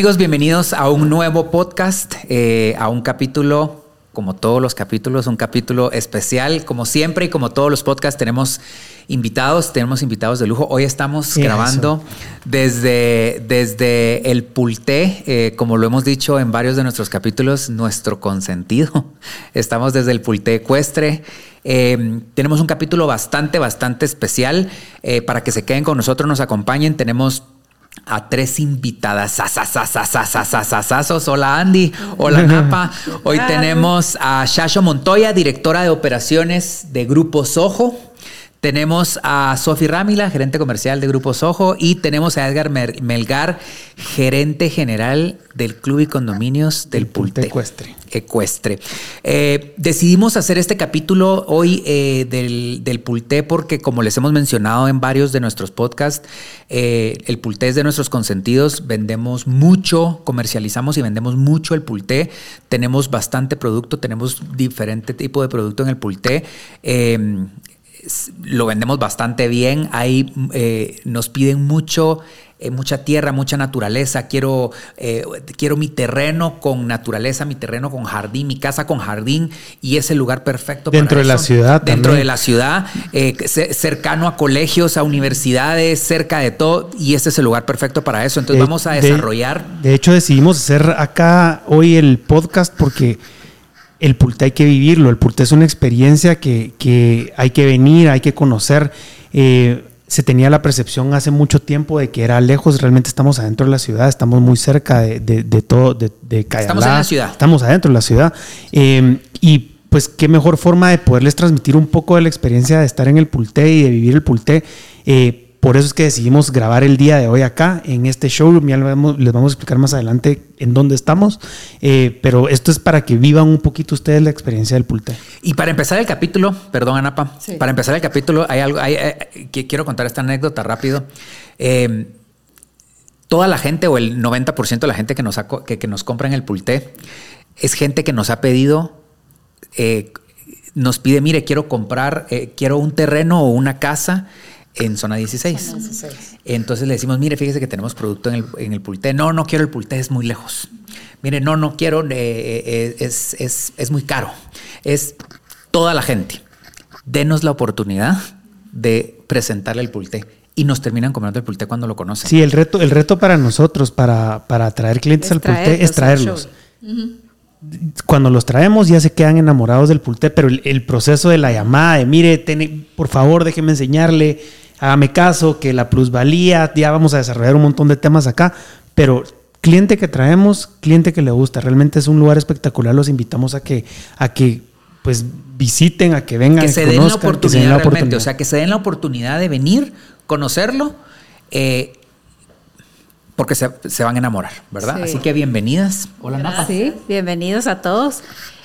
amigos, bienvenidos a un nuevo podcast, eh, a un capítulo, como todos los capítulos, un capítulo especial, como siempre y como todos los podcasts tenemos invitados, tenemos invitados de lujo. Hoy estamos grabando desde, desde el Pulté, eh, como lo hemos dicho en varios de nuestros capítulos, nuestro consentido. Estamos desde el Pulté Ecuestre. Eh, tenemos un capítulo bastante, bastante especial para que se queden con nosotros, nos acompañen. Tenemos a tres invitadas. Hola Andy, hola Napa. Hoy tenemos a Shasho Montoya, directora de operaciones de Grupo Sojo. Tenemos a Sofi Ramila, gerente comercial de Grupo Sojo, y tenemos a Edgar Melgar, gerente general del Club y Condominios del Pulte. Ecuestre. Ecuestre. Eh, decidimos hacer este capítulo hoy eh, del, del, Pulte porque, como les hemos mencionado en varios de nuestros podcasts, eh, el Pulte es de nuestros consentidos. Vendemos mucho, comercializamos y vendemos mucho el Pulte. Tenemos bastante producto, tenemos diferente tipo de producto en el Pulte lo vendemos bastante bien. Ahí eh, nos piden mucho, eh, mucha tierra, mucha naturaleza. Quiero, eh, quiero mi terreno con naturaleza, mi terreno con jardín, mi casa con jardín y es el lugar perfecto. Dentro de la ciudad. Dentro de la ciudad, cercano a colegios, a universidades, cerca de todo y este es el lugar perfecto para eso. Entonces vamos a desarrollar. de hecho decidimos hacer acá hoy el podcast porque el Pulte hay que vivirlo, el Pulte es una experiencia que, hay que venir, hay que conocer. Eh, se tenía la percepción hace mucho tiempo de que era lejos, realmente estamos adentro de la ciudad, estamos muy cerca de, todo, de, de Estamos en la ciudad. Estamos adentro de la ciudad. Eh, y pues qué mejor forma de poderles transmitir un poco de la experiencia de estar en el Pulte y de vivir el Pulte. Eh, por eso es que decidimos grabar el día de hoy acá, en este showroom. Ya les vamos a explicar más adelante en dónde estamos. Eh, pero esto es para que vivan un poquito ustedes la experiencia del Pulte. Y para empezar el capítulo, perdón, Anapa, para empezar el capítulo, hay algo eh, que quiero contar esta anécdota rápido. Eh, toda la gente o el 90% de la gente que nos, que, nos compra en el Pulte es gente que nos ha pedido nos pide, mire, quiero comprar, quiero un terreno o una casa en zona 16. Entonces le decimos, mire, fíjese que tenemos producto en el, en el Pulte. No, no quiero el Pulte, es muy lejos. Mire, no, no quiero, eh, eh, es, es, es muy caro. Es toda la gente. Denos la oportunidad de presentarle el Pulte y nos terminan comprando el Pulte cuando lo conocen. Sí, el reto, el reto para nosotros, para, para atraer clientes al Pulte, es traerlos. Cuando los traemos ya se quedan enamorados del Pulte, pero el, proceso de la llamada, de mire, por favor, déjeme enseñarle, hágame caso, que la plusvalía, ya vamos a desarrollar un montón de temas acá, pero cliente que traemos, cliente que le gusta, realmente es un lugar espectacular, los invitamos a que, a que pues visiten, a que vengan, que se, den, la oportunidad realmente, o sea, que se den la oportunidad de venir, conocerlo, eh, porque se, van a enamorar, ¿verdad? Así que bienvenidas. Hola, Napa. Sí, bienvenidos a todos.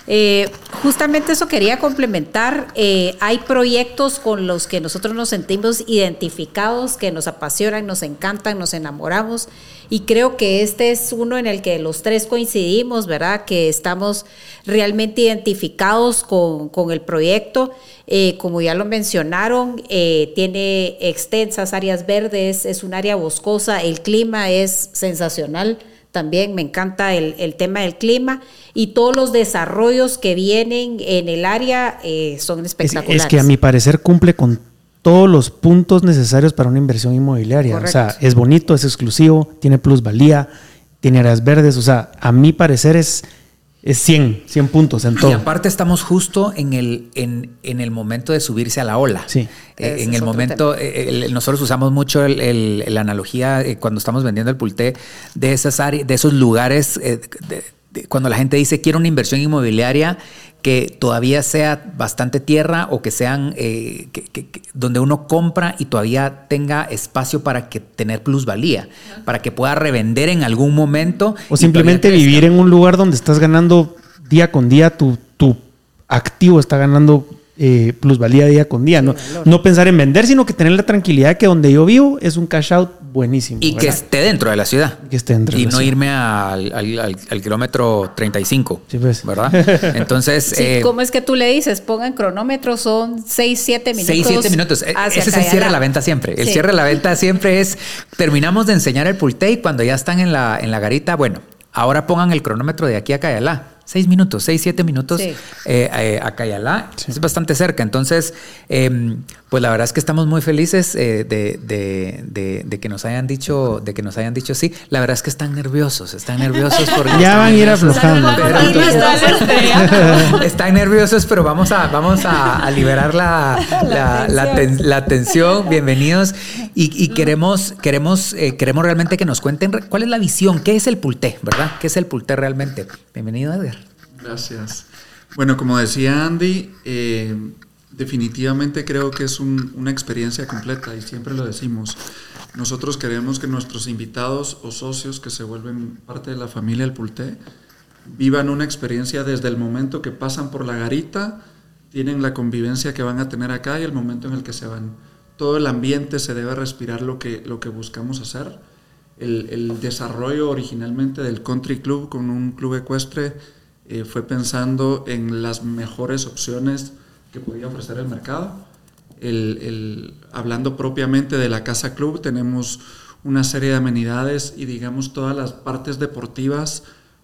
Eh, justamente eso quería complementar. Eh, hay proyectos con los que nosotros nos sentimos identificados, que nos apasionan, nos encantan, nos enamoramos. Y creo que este es uno en el que los tres coincidimos, ¿verdad? Que estamos realmente identificados con, el proyecto. Eh, como ya lo mencionaron, tiene extensas áreas verdes, es un área boscosa, el clima es sensacional también me encanta el, tema del clima y todos los desarrollos que vienen en el área eh, son espectaculares. Es, que a mi parecer cumple con todos los puntos necesarios para una inversión inmobiliaria. O sea, es bonito, es exclusivo, tiene plusvalía, tiene áreas verdes. O sea, a mi parecer es es 100, 100 puntos en todo. Y aparte estamos justo en el, en, en el momento de subirse a la ola. Sí. Eh, en el momento, eh, nosotros usamos mucho la analogía eh, cuando estamos vendiendo el pulté de esas áreas, de esos lugares, cuando la gente dice quiero una inversión inmobiliaria que todavía sea bastante tierra o que sean que, donde uno compra y todavía tenga espacio para que tener plusvalía, para que pueda revender en algún momento. O simplemente vivir en un lugar donde estás ganando día con día, tu, tu activo está ganando eh, plusvalía día con día. no, no pensar en vender, sino que tener la tranquilidad que donde yo vivo es un cash out buenísimo. Y que esté dentro de la ciudad. Que esté dentro y no irme al, al, kilómetro 35. Sí, pues. ¿Verdad? Entonces. Eh, ¿Cómo es que tú le dices? Pongan cronómetro, son 6, 7 minutos. 6, 7 minutos. E, ese es el cierre de la venta siempre. El cierre de la venta siempre es. Terminamos de enseñar el pulte y cuando ya están en la, en la garita, bueno, ahora pongan el cronómetro de aquí a Cayalá seis minutos, seis, siete minutos eh, eh, a Cayalá. Es bastante cerca. Entonces, em, pues la verdad es que estamos muy felices eh, de, que nos hayan dicho, de que nos hayan dicho sí. La verdad es que están nerviosos, están nerviosos porque ya van a ir aflojando. están nerviosos, pero vamos a, vamos a, liberar la, la, tensión. Bienvenidos. Y, queremos, queremos, queremos realmente que nos cuenten cuál es la visión, qué es el pulté, ¿verdad? ¿Qué es el pulté realmente? Bienvenido, Edgar. Gracias. Bueno, como decía Andy, eh, definitivamente creo que es una experiencia completa y siempre lo decimos. Nosotros queremos que nuestros invitados o socios que se vuelven parte de la familia El Pulté vivan una experiencia desde el momento que pasan por la garita, tienen la convivencia que van a tener acá y el momento en el que se van. Todo el ambiente se debe respirar lo que, lo que buscamos hacer. El, el desarrollo originalmente del Country Club con un club ecuestre eh, fue pensando en las mejores opciones que podía ofrecer el mercado. hablando propiamente de la Casa Club, tenemos una serie de amenidades y digamos todas las partes deportivas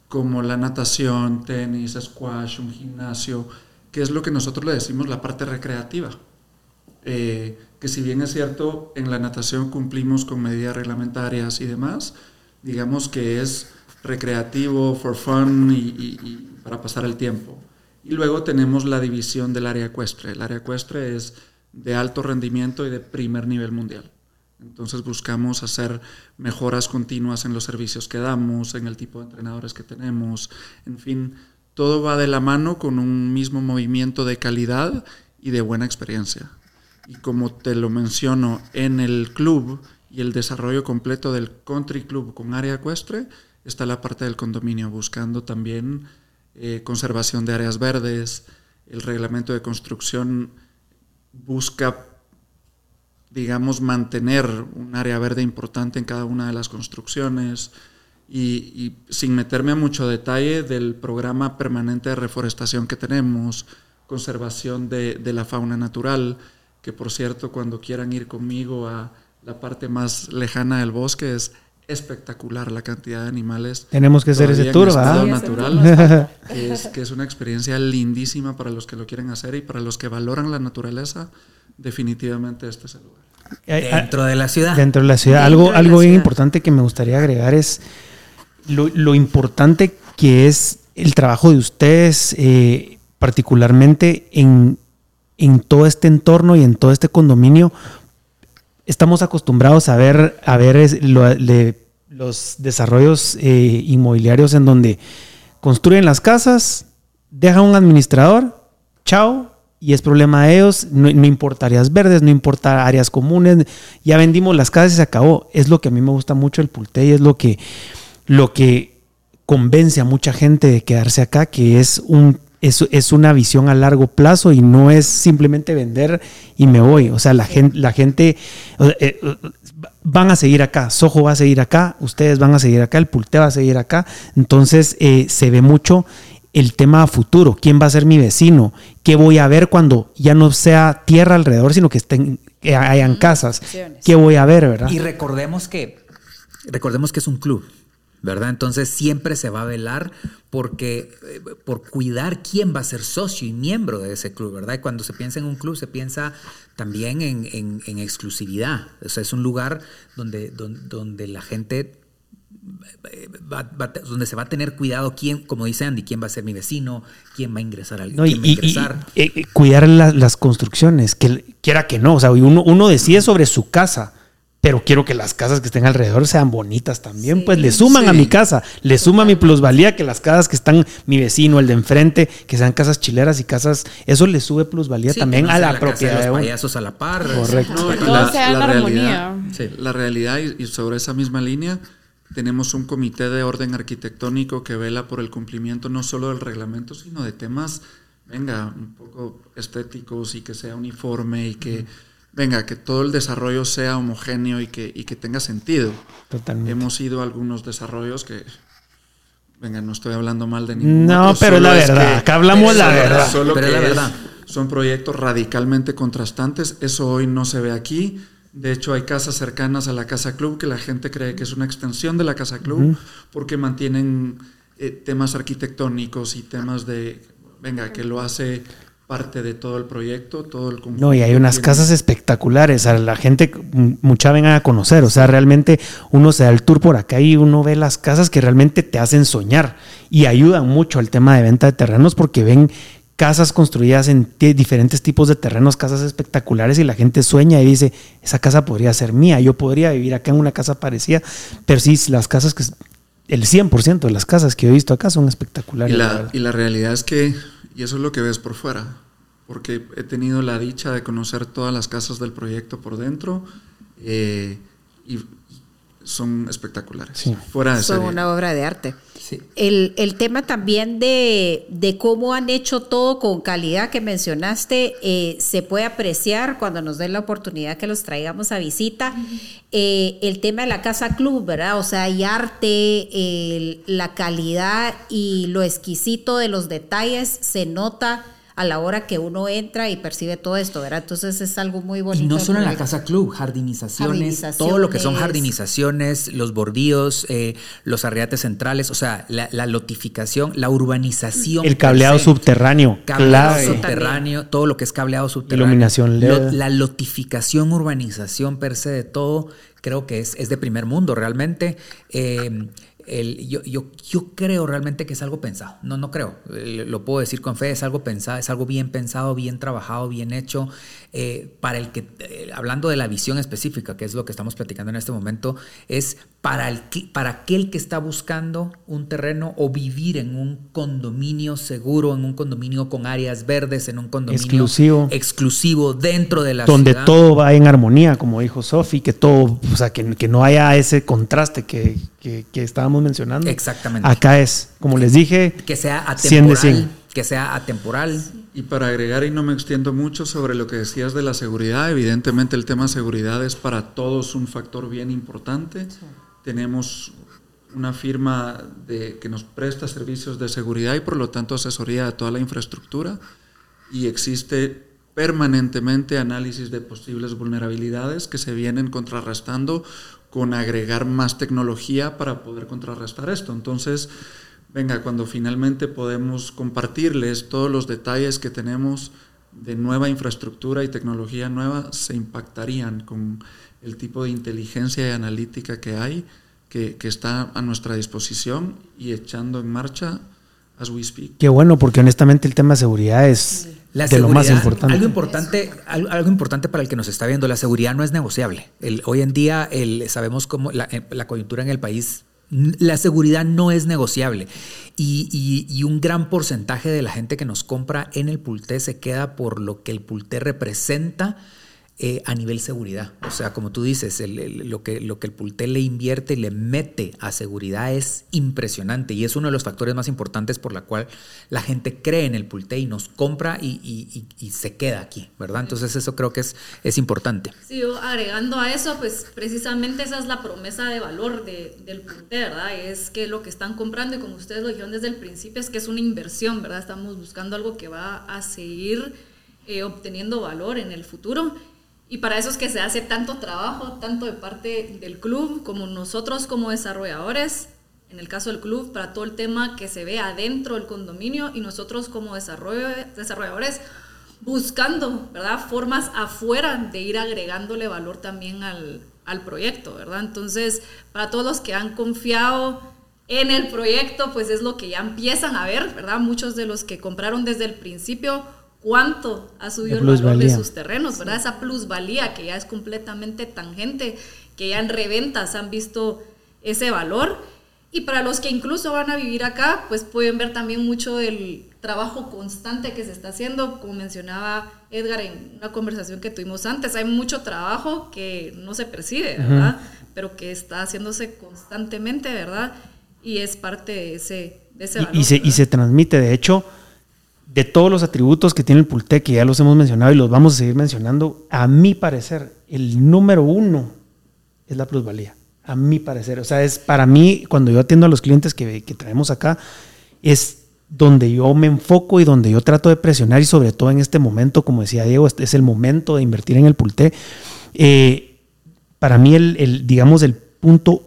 como la natación, tenis, squash, un gimnasio, que es lo que nosotros le decimos la parte recreativa. Eh, que si bien es cierto, en la natación cumplimos con medidas reglamentarias y demás, digamos que es recreativo, for fun y para pasar el tiempo. Y luego tenemos la división del área ecuestre. El área ecuestre es de alto rendimiento y de primer nivel mundial. Entonces buscamos hacer mejoras continuas en los servicios que damos, en el tipo de entrenadores que tenemos, en fin, todo va de la mano con un mismo movimiento de calidad y de buena experiencia. Y como te lo menciono, en el club y el desarrollo completo del country club con área ecuestre está la parte del condominio, buscando también eh, conservación de áreas verdes, el reglamento de construcción busca, digamos, mantener un área verde importante en cada una de las construcciones y, sin meterme a mucho detalle del programa permanente de reforestación que tenemos, conservación de, de la fauna natural, que por cierto, cuando quieran ir conmigo a la parte más lejana del bosque es espectacular la cantidad de animales. Tenemos que hacer ese tour, ¿verdad? natural, que es, que es una experiencia lindísima para los que lo quieren hacer y para los que valoran la naturaleza, definitivamente este es el lugar. Dentro de la ciudad. Dentro de la ciudad. algo algo bien importante que me gustaría agregar es lo, importante que es el trabajo de ustedes, eh, particularmente en, en todo este entorno y en todo este condominio, estamos acostumbrados a ver, a ver los desarrollos eh, inmobiliarios en donde construyen las casas, dejan un administrador, chao, y es problema de ellos, no, importa áreas verdes, no importa áreas comunes, ya vendimos las casas y se acabó. Es lo que a mí me gusta mucho el Pulte y es lo que, lo que convence a mucha gente de quedarse acá, que es un es, es, una visión a largo plazo y no es simplemente vender y me voy. O sea, la gente, la gente eh, eh, van a seguir acá, Soho va a seguir acá, ustedes van a seguir acá, el Pulte va a seguir acá. Entonces eh, se ve mucho el tema futuro, quién va a ser mi vecino, qué voy a ver cuando ya no sea tierra alrededor, sino que estén, que hayan casas, qué voy a ver, ¿verdad? Y recordemos que, recordemos que es un club. ¿Verdad? Entonces siempre se va a velar porque, eh, por cuidar quién va a ser socio y miembro de ese club, ¿verdad? Y cuando se piensa en un club se piensa también en, exclusividad. O sea, es un lugar donde, donde, la gente eh, donde se va a tener cuidado quién, como dice Andy, quién va a ser mi vecino, quién va a ingresar al no, quién va a ingresar. Eh, cuidar las construcciones, que quiera que no, o sea, uno, uno decide sobre su casa pero quiero que las casas que estén alrededor sean bonitas también, pues le suman a mi casa, le suma mi plusvalía que las casas que están mi vecino, el de enfrente, que sean casas chileras y casas, eso le sube plusvalía también a la, propiedad. de los payasos a la par. Correcto. la, realidad, la realidad y sobre esa misma línea tenemos un comité de orden arquitectónico que vela por el cumplimiento no solo del reglamento, sino de temas, venga, un poco estéticos y que sea uniforme y que venga, que todo el desarrollo sea homogéneo y que, y que tenga sentido. Totalmente. Hemos ido a algunos desarrollos que, venga, no estoy hablando mal de ningún No, pero es la verdad, acá hablamos la verdad. Solo pero que la verdad. son proyectos radicalmente contrastantes, eso hoy no se ve aquí. De hecho, hay casas cercanas a la Casa Club que la gente cree que es una extensión de la Casa Club porque mantienen eh, temas arquitectónicos y temas de, venga, que lo hace parte de todo el proyecto, todo el conjunto. No, y hay unas casas espectaculares, a la gente mucha venga a conocer, o sea, realmente uno se da el tour por acá y uno ve las casas que realmente te hacen soñar y ayudan mucho al tema de venta de terrenos porque ven casas construidas en diferentes tipos de terrenos, casas espectaculares y la gente sueña y dice, esa casa podría ser mía, yo podría vivir acá en una casa parecida, pero sí, las casas que... El 100% de las casas que he visto acá son espectaculares. y la realidad es que y eso es lo que ves por fuera, porque he tenido la dicha de conocer todas las casas del proyecto por dentro eh, y son espectaculares. Fuera de son una obra de arte. El, el, tema también de, de, cómo han hecho todo con calidad que mencionaste eh, se puede apreciar cuando nos den la oportunidad que los traigamos a visita. Eh, el tema de la casa club, ¿verdad? O sea, hay arte, la calidad y lo exquisito de los detalles se nota a la hora que uno entra y percibe todo esto, ¿verdad? Entonces es algo muy bonito. Y no solo en la casa club, jardinizaciones, todo lo que son jardinizaciones, los bordíos, eh, los arriates centrales, o sea, la, lotificación, la urbanización. El cableado subterráneo. Cableado subterráneo, todo lo que es cableado subterráneo. Iluminación LED. la lotificación, urbanización per se de todo, creo que es, es de primer mundo realmente. Eh, yo, yo, yo, creo realmente que es algo pensado. No, no creo. Eh, lo puedo decir con fe, es algo pensado, es algo bien pensado, bien trabajado, bien hecho. Eh, para el que, eh, hablando de la visión específica, que es lo que estamos platicando en este momento, es para, el, para aquel que está buscando un terreno o vivir en un condominio seguro, en un condominio con áreas verdes, en un condominio exclusivo, exclusivo dentro de la donde todo va en armonía, como dijo Sofi, que todo, o sea, que, que, no haya ese contraste que, que, que, estábamos mencionando. Exactamente. Acá es, como les dije, que sea atemporal, que sea atemporal. Y para agregar, y no me extiendo mucho sobre lo que decías de la seguridad, evidentemente el tema seguridad es para todos un factor bien importante. Tenemos una firma de, que nos presta servicios de seguridad y por lo tanto asesoría a toda la infraestructura y existe permanentemente análisis de posibles vulnerabilidades que se vienen contrarrestando con agregar más tecnología para poder contrarrestar esto. Entonces, venga, cuando finalmente podemos compartirles todos los detalles que tenemos de nueva infraestructura y tecnología nueva, se impactarían con el tipo de inteligencia y analítica que hay, que, está a nuestra disposición y echando en marcha as we speak. Qué bueno, porque honestamente el tema de seguridad es de lo más importante. Algo importante, algo, importante para el que nos está viendo, la seguridad no es negociable. El, hoy en día el, sabemos cómo la, eh, la coyuntura en el país la seguridad no es negociable y, y, un gran porcentaje de la gente que nos compra en el Pulté se queda por lo que el Pulté representa eh, a nivel seguridad. O sea, como tú dices, lo, que, lo que el Pultel le invierte y le mete a seguridad es impresionante y es uno de los factores más importantes por la cual la gente cree en el Pulté y nos compra y, se queda aquí, ¿verdad? Entonces eso creo que es, es importante. Sí, agregando a eso, pues precisamente esa es la promesa de valor del Pulté, ¿verdad? Es que lo que están comprando y como ustedes lo dijeron desde el principio es que es una inversión, ¿verdad? Estamos buscando algo que va a seguir eh, obteniendo valor en el futuro y para eso es que se hace tanto trabajo, tanto de parte del club como nosotros como desarrolladores, en el caso del club, para todo el tema que se ve adentro del condominio y nosotros como desarrolladores buscando, ¿verdad? Formas afuera de ir agregándole valor también al, al proyecto, ¿verdad? Entonces, para todos los que han confiado en el proyecto, pues es lo que ya empiezan a ver, ¿verdad? Muchos de los que compraron desde el principio cuánto ha subido el valor de sus terrenos, ¿verdad? Esa plusvalía que ya es completamente tangente, que ya en reventas han visto ese valor. Y para los que incluso van a vivir acá, pues pueden ver también mucho del trabajo constante que se está haciendo, como mencionaba Edgar en una conversación que tuvimos antes, hay mucho trabajo que no se percibe, ¿verdad? Pero que está haciéndose constantemente, ¿verdad? Y es parte de ese, de ese valor. Y, se, y se transmite, de hecho, de todos los atributos que tiene el Pulte, que ya los hemos mencionado y los vamos a seguir mencionando, a mi parecer, el número uno es la plusvalía. A mi parecer. O sea, es para mí, cuando yo atiendo a los clientes que, que traemos acá, es donde yo me enfoco y donde yo trato de presionar y sobre todo en este momento, como decía Diego, este es el momento de invertir en el Pulte. Eh, para mí, el, el, digamos, el punto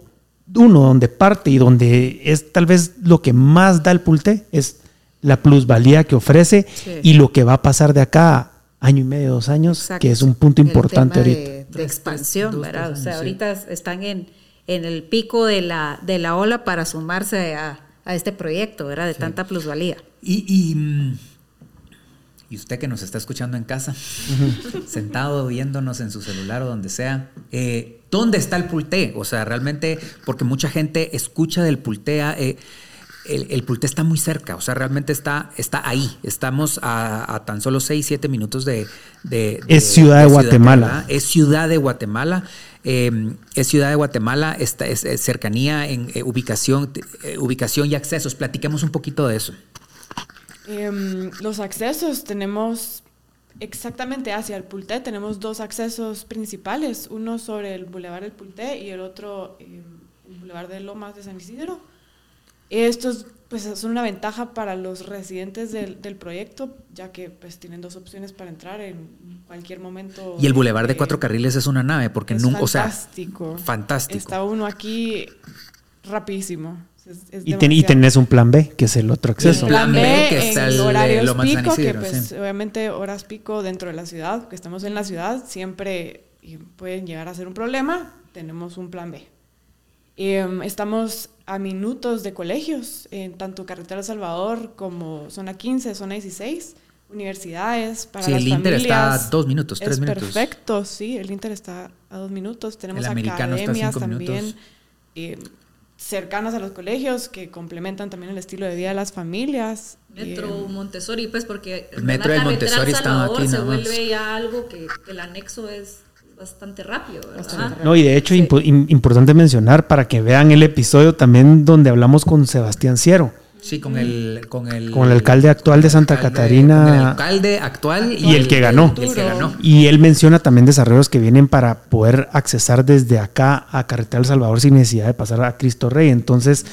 uno donde parte y donde es tal vez lo que más da el Pulte es la plusvalía que ofrece y lo que va a pasar de acá año y medio, dos años, que es un punto importante ahorita. De, expansión, ¿verdad? o sea, ahorita están en, en el pico de la, de la ola para sumarse a, a este proyecto, ¿verdad? De tanta plusvalía. Y, y, mm, y, usted que nos está escuchando en casa, sentado viéndonos en su celular o donde sea, eh, ¿dónde está el Pulte? O sea, realmente, porque mucha gente escucha del Pultea. Eh, el, el Pulte está muy cerca, o sea, realmente está, está ahí. Estamos a, tan solo 6, 7 minutos de, Es Ciudad de, Guatemala. es Ciudad de Guatemala. Em, es Ciudad de Guatemala, esta es, cercanía en eh, ubicación, eh, ubicación y accesos. Platiquemos un poquito de eso. Em, los accesos tenemos exactamente hacia el Pulté, tenemos dos accesos principales, uno sobre el Boulevard del Pulté y el otro em, el Boulevard de Lomas de San Isidro. Estos pues son una ventaja para los residentes del, del, proyecto, ya que pues tienen dos opciones para entrar en cualquier momento. Y el bulevar de cuatro carriles es una nave, porque nunca, fantástico. o sea, fantástico. Está uno aquí rapidísimo. y, tenés un plan B, que es el otro acceso. El plan B, que está el horarios pico, que pues obviamente horas pico dentro de la ciudad, que estamos en la ciudad, siempre pueden llegar a ser un problema, tenemos un plan B. Em, estamos a minutos de colegios, en tanto Carretera Salvador como Zona 15, Zona 16, universidades para sí, el Inter está a dos minutos, tres minutos. Perfecto, sí, el Inter está a dos minutos. Tenemos academias también eh, cercanas a los colegios que complementan también el estilo de vida de las familias. Metro eh, Montessori, pues porque el metro de Montessori está aquí. Se vuelve ya algo que el anexo es bastante rápido. No, y de hecho, importante mencionar para que vean el episodio también donde hablamos con Sebastián Ciero. Sí, con el, con el, con el alcalde actual de Santa Catarina. el alcalde actual y, el, que ganó. y el que ganó. Y él menciona también desarrollos que vienen para poder accesar desde acá a Carretera El Salvador sin necesidad de pasar a Cristo Rey. Entonces,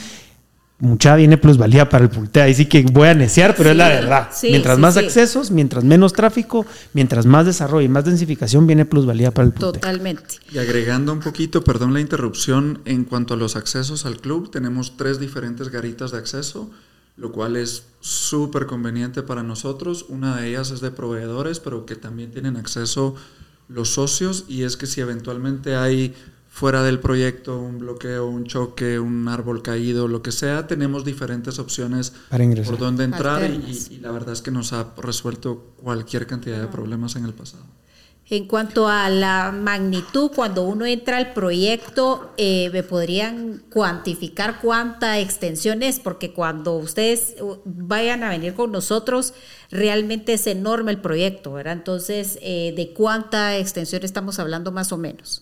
mucha viene plusvalía para el Pulte. Ahí sí que voy a neciar, pero es la verdad. mientras más accesos, mientras menos tráfico, mientras más desarrollo y más densificación, viene plusvalía para el Pulte. Totalmente. Y agregando un poquito, perdón la interrupción, en cuanto a los accesos al club, tenemos tres diferentes garitas de acceso, lo cual es súper conveniente para nosotros. Una de ellas es de proveedores, pero que también tienen acceso los socios, y es que si eventualmente hay fuera del proyecto, un bloqueo, un choque, un árbol caído, lo que sea, tenemos diferentes opciones por donde entrar y, la verdad es que nos ha resuelto cualquier cantidad de problemas en el pasado. En cuanto a la magnitud, cuando uno entra al proyecto, eh, ¿me podrían cuantificar cuánta extensión es? Porque cuando ustedes uh, vayan a venir con nosotros, realmente es enorme el proyecto, ¿verdad? Entonces, eh, ¿de cuánta extensión estamos hablando más o menos?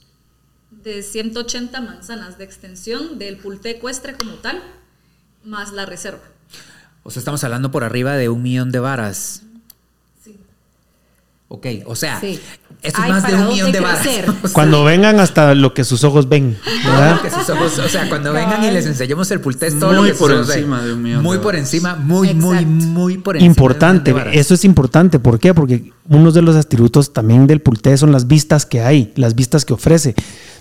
De 180 manzanas de extensión del Pulte ecuestre como tal, más la reserva. O sea, estamos hablando por arriba de un millón de varas. Sí. Ok, o sea, esto es más de un millón de varas. cuando vengan hasta lo que sus ojos ven. ¿verdad? o sea, cuando vengan y les enseñemos el Pulte es todo muy lo que por encima de un millón. Muy por encima, muy, muy, muy por encima. Importante, eso es importante. ¿Por qué? Porque uno de los atributos también del Pulte son las vistas que hay, las vistas que ofrece.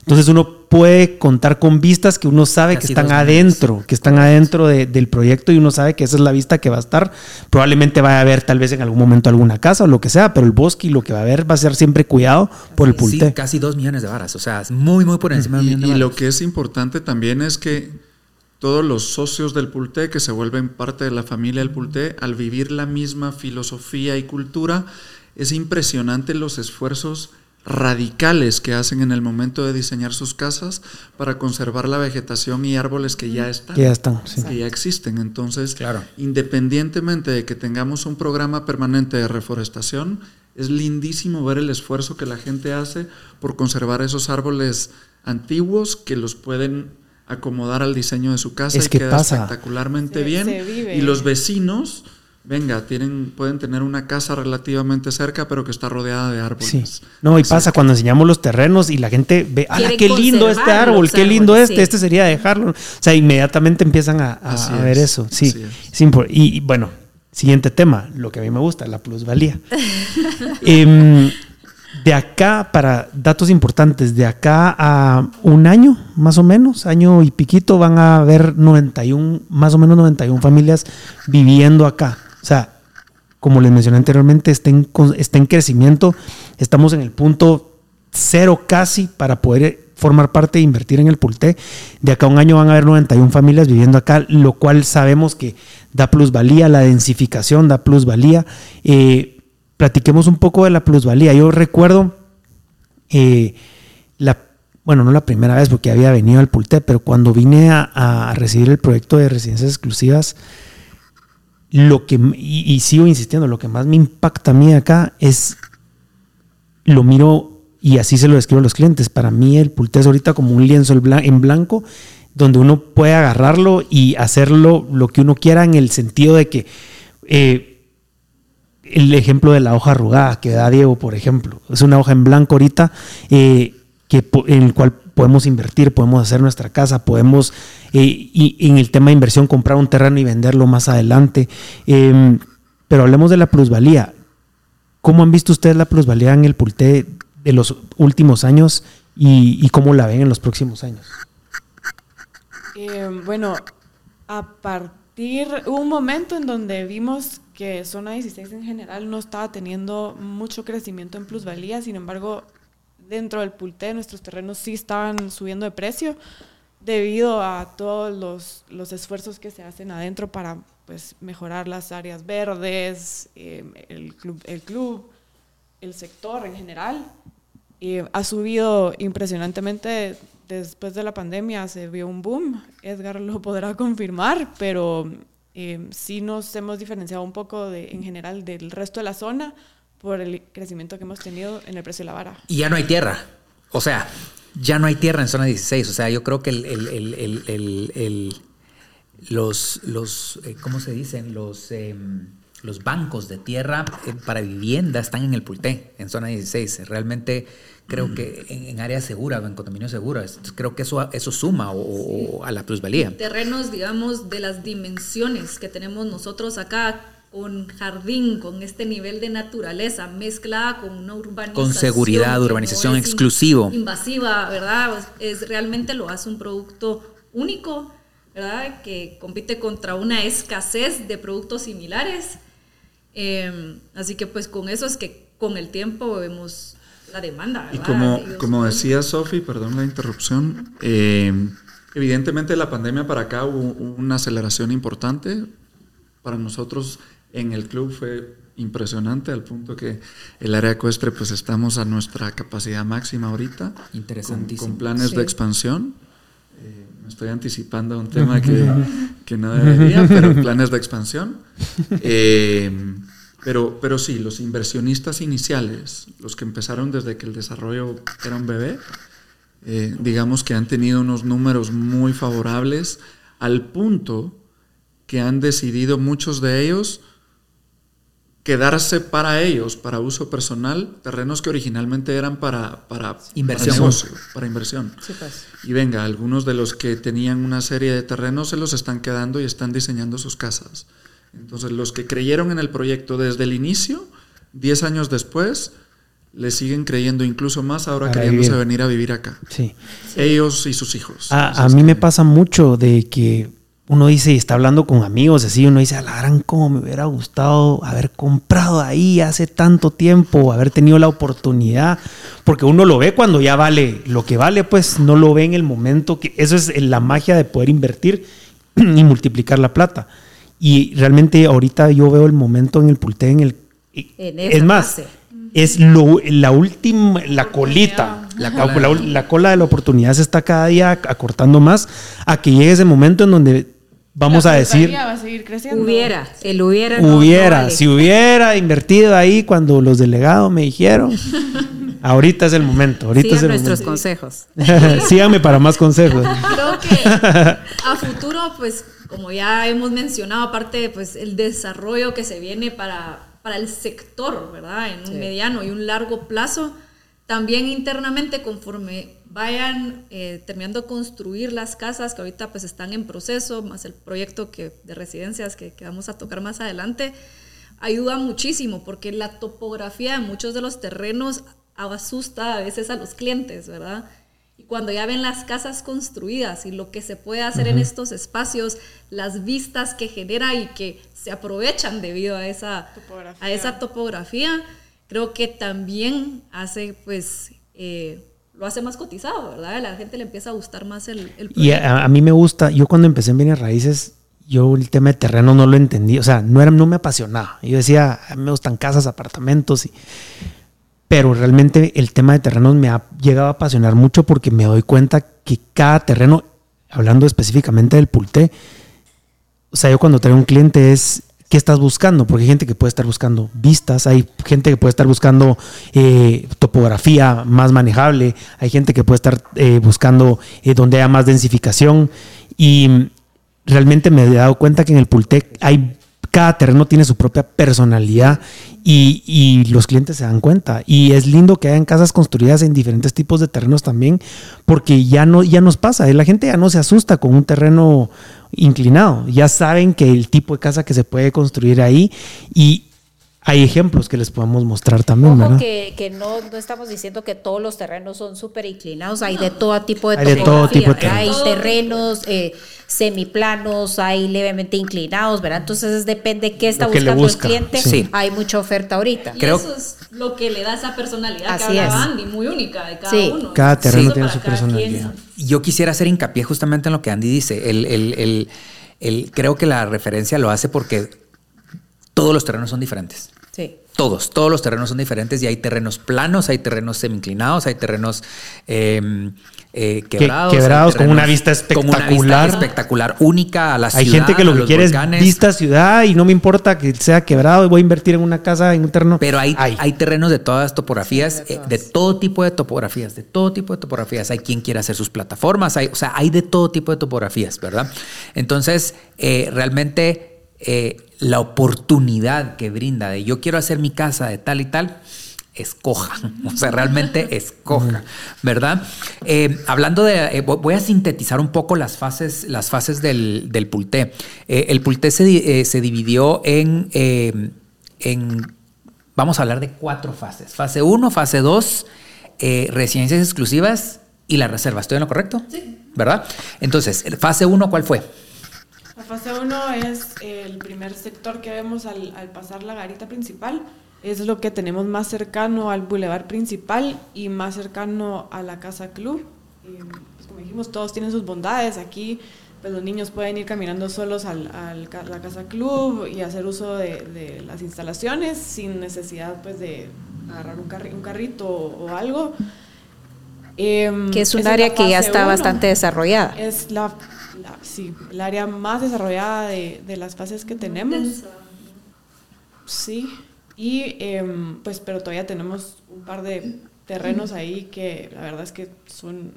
Entonces uno puede contar con vistas que uno sabe que están adentro, que están adentro del proyecto y uno sabe que esa es la vista que va a estar. Probablemente va a haber tal vez en algún momento alguna casa o lo que sea, pero el bosque y lo que va a haber va a ser siempre cuidado por el pulte. Sí, casi dos millones de varas, o sea, es muy, muy por encima y, de Y lo que es importante también es que todos los socios del Pulte que se vuelven parte de la familia del Pulte, al vivir la misma filosofía y cultura, es impresionante los esfuerzos radicales que hacen en el momento de diseñar sus casas para conservar la vegetación y árboles que ya están. Que ya están, Que ya existen. Entonces, claro. independientemente de que tengamos un programa permanente de reforestación, es lindísimo ver el esfuerzo que la gente hace por conservar esos árboles antiguos que los pueden acomodar al diseño de su casa y queda espectacularmente bien. y los vecinos venga, tienen, pueden tener una casa relativamente cerca, pero que está rodeada de árboles. Sí. No, y pasa cuando enseñamos los terrenos y la gente ve, ¡ah, qué lindo este árbol! ¡Qué lindo este! Este sería dejarlo. O sea, inmediatamente empiezan a, ver eso. Sí. y, bueno, siguiente tema, lo que a mí me gusta, la plusvalía. Em, de acá, para datos importantes, de acá a un año, más o menos, año y piquito, van a haber 91, más o menos 91 familias viviendo acá. O sea, como les mencioné anteriormente, está en, está en crecimiento. Estamos en el punto cero casi para poder formar parte e invertir en el Pulté. De acá a un año van a haber 91 familias viviendo acá, lo cual sabemos que da plusvalía, la densificación da plusvalía. Eh, platiquemos un poco de la plusvalía. Yo recuerdo, eh, la, bueno, no la primera vez porque había venido al Pulté, pero cuando vine a, a recibir el proyecto de residencias exclusivas, lo que, y, sigo insistiendo, lo que más me impacta a mí acá es, lo miro y así se lo describo a los clientes. Para mí el pulté es ahorita como un lienzo en blanco donde uno puede agarrarlo y hacerlo lo que uno quiera en el sentido de que eh, el ejemplo de la hoja arrugada que da Diego, por ejemplo, es una hoja en blanco ahorita eh, que, en el cual podemos invertir, podemos hacer nuestra casa, podemos, eh, y, en el tema de inversión, comprar un terreno y venderlo más adelante. Em, pero hablemos de la plusvalía. ¿Cómo han visto ustedes la plusvalía en el Pulté de los últimos años y, cómo la ven en los próximos años? Em, bueno, a partir, hubo un momento en donde vimos que Zona 16 en general no estaba teniendo mucho crecimiento en plusvalía, sin embargo, dentro del Pulté nuestros terrenos sí estaban subiendo de precio debido a todos los, los esfuerzos que se hacen adentro para pues, mejorar las áreas verdes, eh, el, club, el club, el sector en general. y ha subido impresionantemente después de la pandemia, se vio un boom. Edgar lo podrá confirmar, pero eh, sí nos hemos diferenciado un poco de, en general del resto de la zona por el crecimiento que hemos tenido en el precio de la vara. Y ya no hay tierra. O sea, ya no hay tierra en zona 16. O sea, yo creo que el, los, los eh, ¿cómo se dicen? Los, em, los bancos de tierra eh, para vivienda están en el Pulté, en zona 16. Realmente creo que en, área segura, en condominio seguro, creo que eso, eso suma o, a la plusvalía. Terrenos, digamos, de las dimensiones que tenemos nosotros acá, con jardín, con este nivel de naturaleza mezclada con una urbanización. Con seguridad, urbanización exclusivo. Invasiva, ¿verdad? Es, realmente lo hace un producto único, ¿verdad? Que compite contra una escasez de productos similares. Em, así que pues con eso es que con el tiempo vemos la demanda. Y como, como decía Sofi, perdón la interrupción, em, evidentemente la pandemia para acá hubo una aceleración importante. Para nosotros en el club fue impresionante al punto que el área ecuestre pues estamos a nuestra capacidad máxima ahorita. Interesantísimo. Con, planes de expansión. Eh, me estoy anticipando a un tema que, que no debería, pero planes de expansión. Eh, pero, pero sí, los inversionistas iniciales, los que empezaron desde que el desarrollo era un bebé, eh, digamos que han tenido unos números muy favorables al punto que han decidido muchos de ellos quedarse para ellos, para uso personal, terrenos que originalmente eran para, para inversión. Para, inversión. Pues. Y venga, algunos de los que tenían una serie de terrenos se los están quedando y están diseñando sus casas. Entonces, los que creyeron en el proyecto desde el inicio, 10 años después, le siguen creyendo incluso más ahora queriéndose venir a vivir acá. Sí. Ellos y sus hijos. a mí me pasa mucho de que uno dice y está hablando con amigos así, uno dice, a la gran, cómo me hubiera gustado haber comprado ahí hace tanto tiempo, haber tenido la oportunidad, porque uno lo ve cuando ya vale lo que vale, pues no lo ve en el momento que eso es la magia de poder invertir y multiplicar la plata. Y realmente ahorita yo veo el momento en el pulte en el... es más, es lo, la última, la colita, la, la, cola de la oportunidad se está cada día acortando más a que llegue ese momento en donde vamos a decir. Hubiera, el hubiera. Hubiera, si hubiera invertido ahí cuando los delegados me dijeron. ahorita es el momento. Ahorita es el nuestros consejos. Síganme para más consejos. Creo que a futuro, pues como ya hemos mencionado, aparte pues el desarrollo que se viene para, para el sector, ¿verdad? En un mediano y un largo plazo, también internamente conforme vayan eh, terminando de construir las casas que ahorita pues están en proceso, más el proyecto que, de residencias que, que vamos a tocar más adelante, ayuda muchísimo porque la topografía de muchos de los terrenos asusta a veces a los clientes, ¿verdad? Y cuando ya ven las casas construidas y lo que se puede hacer en estos espacios, las vistas que genera y que se aprovechan debido a esa topografía, a esa topografía creo que también hace, pues, eh, lo hace más cotizado, ¿verdad? A la gente le empieza a gustar más el, el Y a, a, mí me gusta, yo cuando empecé en bienes raíces, yo el tema de terreno no lo entendí, o sea, no, era, no me apasionaba. Yo decía, a mí me gustan casas, apartamentos, y, pero realmente el tema de terrenos me ha llegado a apasionar mucho porque me doy cuenta que cada terreno, hablando específicamente del pulté, o sea, yo cuando traigo un cliente es, ¿qué estás buscando? Porque hay gente que puede estar buscando vistas, hay gente que puede estar buscando eh, topografía más manejable, hay gente que puede estar eh, buscando eh, donde haya más densificación y realmente me he dado cuenta que en el Pultec hay cada terreno tiene su propia personalidad y, y, los clientes se dan cuenta. Y es lindo que hayan casas construidas en diferentes tipos de terrenos también, porque ya no ya nos pasa. La gente ya no se asusta con un terreno inclinado. Ya saben que el tipo de casa que se puede construir ahí y, hay ejemplos que les podemos mostrar también. Ojo ¿verdad? que, que no, no, estamos diciendo que todos los terrenos son súper inclinados, hay de todo tipo de hay de todo tipo de Hay terrenos eh, semiplanos, hay levemente inclinados, ¿verdad? Entonces depende qué está buscando busca. el cliente. Sí. Hay mucha oferta ahorita. Y Creo, eso es lo que le da esa personalidad Así que habla es. Andy, muy única de cada Sí. uno. Cada terreno tiene su personalidad. quien. Yo quisiera hacer hincapié justamente en lo que Andy dice. El, el, el, el, creo que la referencia lo hace porque todos los terrenos son diferentes. Todos, todos los terrenos son diferentes y hay terrenos planos, hay terrenos semi-inclinados, hay terrenos eh, eh, quebrados. quebrados, con una vista con una vista espectacular. espectacular, única a la ciudad. Hay gente que a lo que quiere volcanes. es vista ciudad y no me importa que sea quebrado y voy a invertir en una casa, en un terreno. Pero hay, Hay. hay terrenos de todas topografías, Sí, de eh, todas. de todo tipo de topografías, de todo tipo de topografías. Hay quien quiere hacer sus plataformas, hay, o sea, hay de todo tipo de topografías, ¿verdad? Entonces, eh, realmente eh, la oportunidad que brinda de yo quiero hacer mi casa de tal y tal, escoja, o sea, realmente escoja, ¿verdad? Eh, hablando de, eh, voy a sintetizar un poco las fases, las fases del, del pulté. Eh, el pulté se, se dividió en, en, vamos a hablar de cuatro fases. Fase 1, fase 2, residencias exclusivas y la reserva. ¿Estoy en lo correcto? Sí. ¿Verdad? Entonces, fase 1, ¿cuál fue? Fase 1 es el primer sector que vemos al, al pasar la garita principal. Es lo que tenemos más cercano al bulevar principal y más cercano a la casa club. Pues, como dijimos, todos tienen sus bondades. Aquí pues, los niños pueden ir caminando solos a la casa club y hacer uso de, de las instalaciones sin necesidad pues, de agarrar un, carri- un carrito o, o algo. Em, Que es un esa área que ya está uno. bastante desarrollada. Es la- sí, el área más desarrollada de, de las fases que tenemos. Sí, y em, pues pero todavía tenemos un par de terrenos ahí que la verdad es que son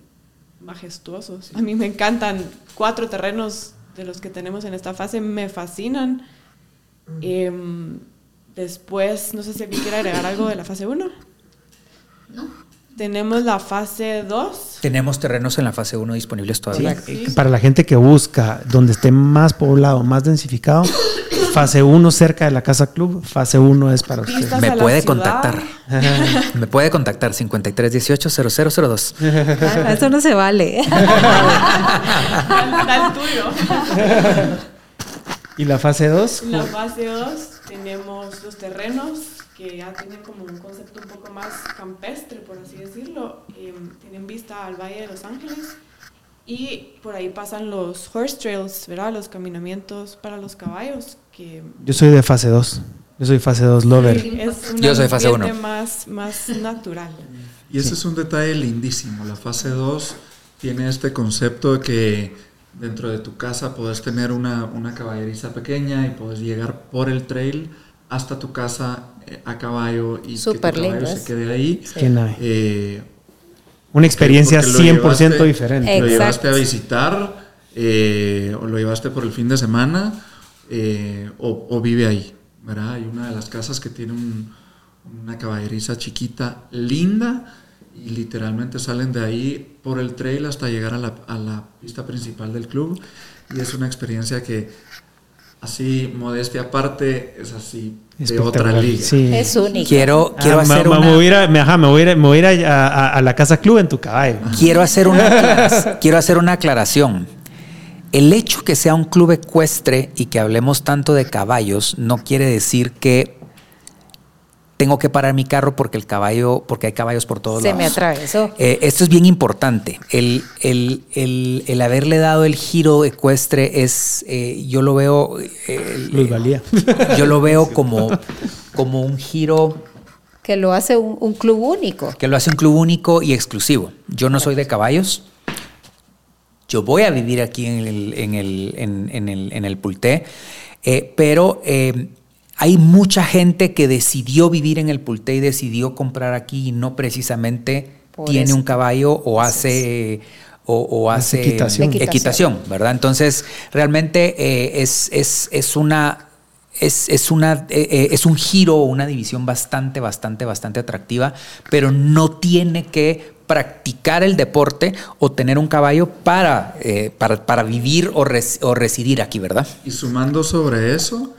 majestuosos. A mí me encantan cuatro terrenos de los que tenemos en esta fase, me fascinan. Em, después, no sé si alguien quiere agregar algo de la fase 1. Tenemos la fase 2. Tenemos terrenos en la fase 1 disponibles todavía. Sí. Para la gente que busca donde esté más poblado, más densificado, fase 1 cerca de la casa club, fase 1 es para usted. Me puede ciudad. contactar. Me puede contactar 5318-0002. Ah, Eso no se vale. El tuyo. ¿Y la fase 2? En la fase 2 tenemos los terrenos que ya tienen como un concepto un poco más campestre, por así decirlo. Eh, tienen vista al Valle de Los Ángeles y por ahí pasan los horse trails, ¿verdad? Los caminamientos para los caballos, que Yo soy de fase 2. Yo soy fase 2 lover. es Yo soy fase ambiente uno. más, más natural. Y ese es un detalle lindísimo. La fase 2 tiene este concepto de que dentro de tu casa puedes tener una, una caballeriza pequeña y puedes llegar por el trail hasta tu casa eh, a caballo y Súper que tu caballo lindo se quede ahí. Sí. Qué nice. Eh, Una experiencia porque lo 100% llevaste- diferente. Lo llevaste a visitar eh, o lo llevaste por el fin de semana, eh, o, vive ahí, ¿verdad? Hay una de las casas que tiene una caballeriza chiquita, linda, y literalmente salen de ahí por el trail hasta llegar a la, a la pista principal del club, y es una experiencia que así, modestia aparte, es así de otra liga. Es único. Quiero, quiero ah, hacer me, una... me, voy a me, voy a ir, me voy a, ir a, la casa club en tu caballo. Quiero hacer una, quiero hacer una aclaración. El hecho que sea un club ecuestre y que hablemos tanto de caballos no quiere decir que tengo que parar mi carro porque el caballo, porque hay caballos por todos lados. Se me atravesó. Eh, esto es bien importante. El, el, el, el, haberle dado el giro ecuestre es, eh, yo lo veo. Eh, valía. Yo lo veo como, como un giro. Que lo hace un, club único. Que lo hace un club único y exclusivo. Yo no soy de caballos. Yo voy a vivir aquí en el, en el, en, el, en el Pulté, pero hay mucha gente que decidió vivir en el Pulté y decidió comprar aquí y no precisamente tiene un caballo o hace o, hace equitación. ¿verdad? Entonces, realmente eh, es, es, una es, una, eh, eh, es un giro o una división bastante, bastante, bastante atractiva, pero no tiene que practicar el deporte o tener un caballo para, para, vivir o, o, residir aquí, ¿verdad? Y sumando sobre eso,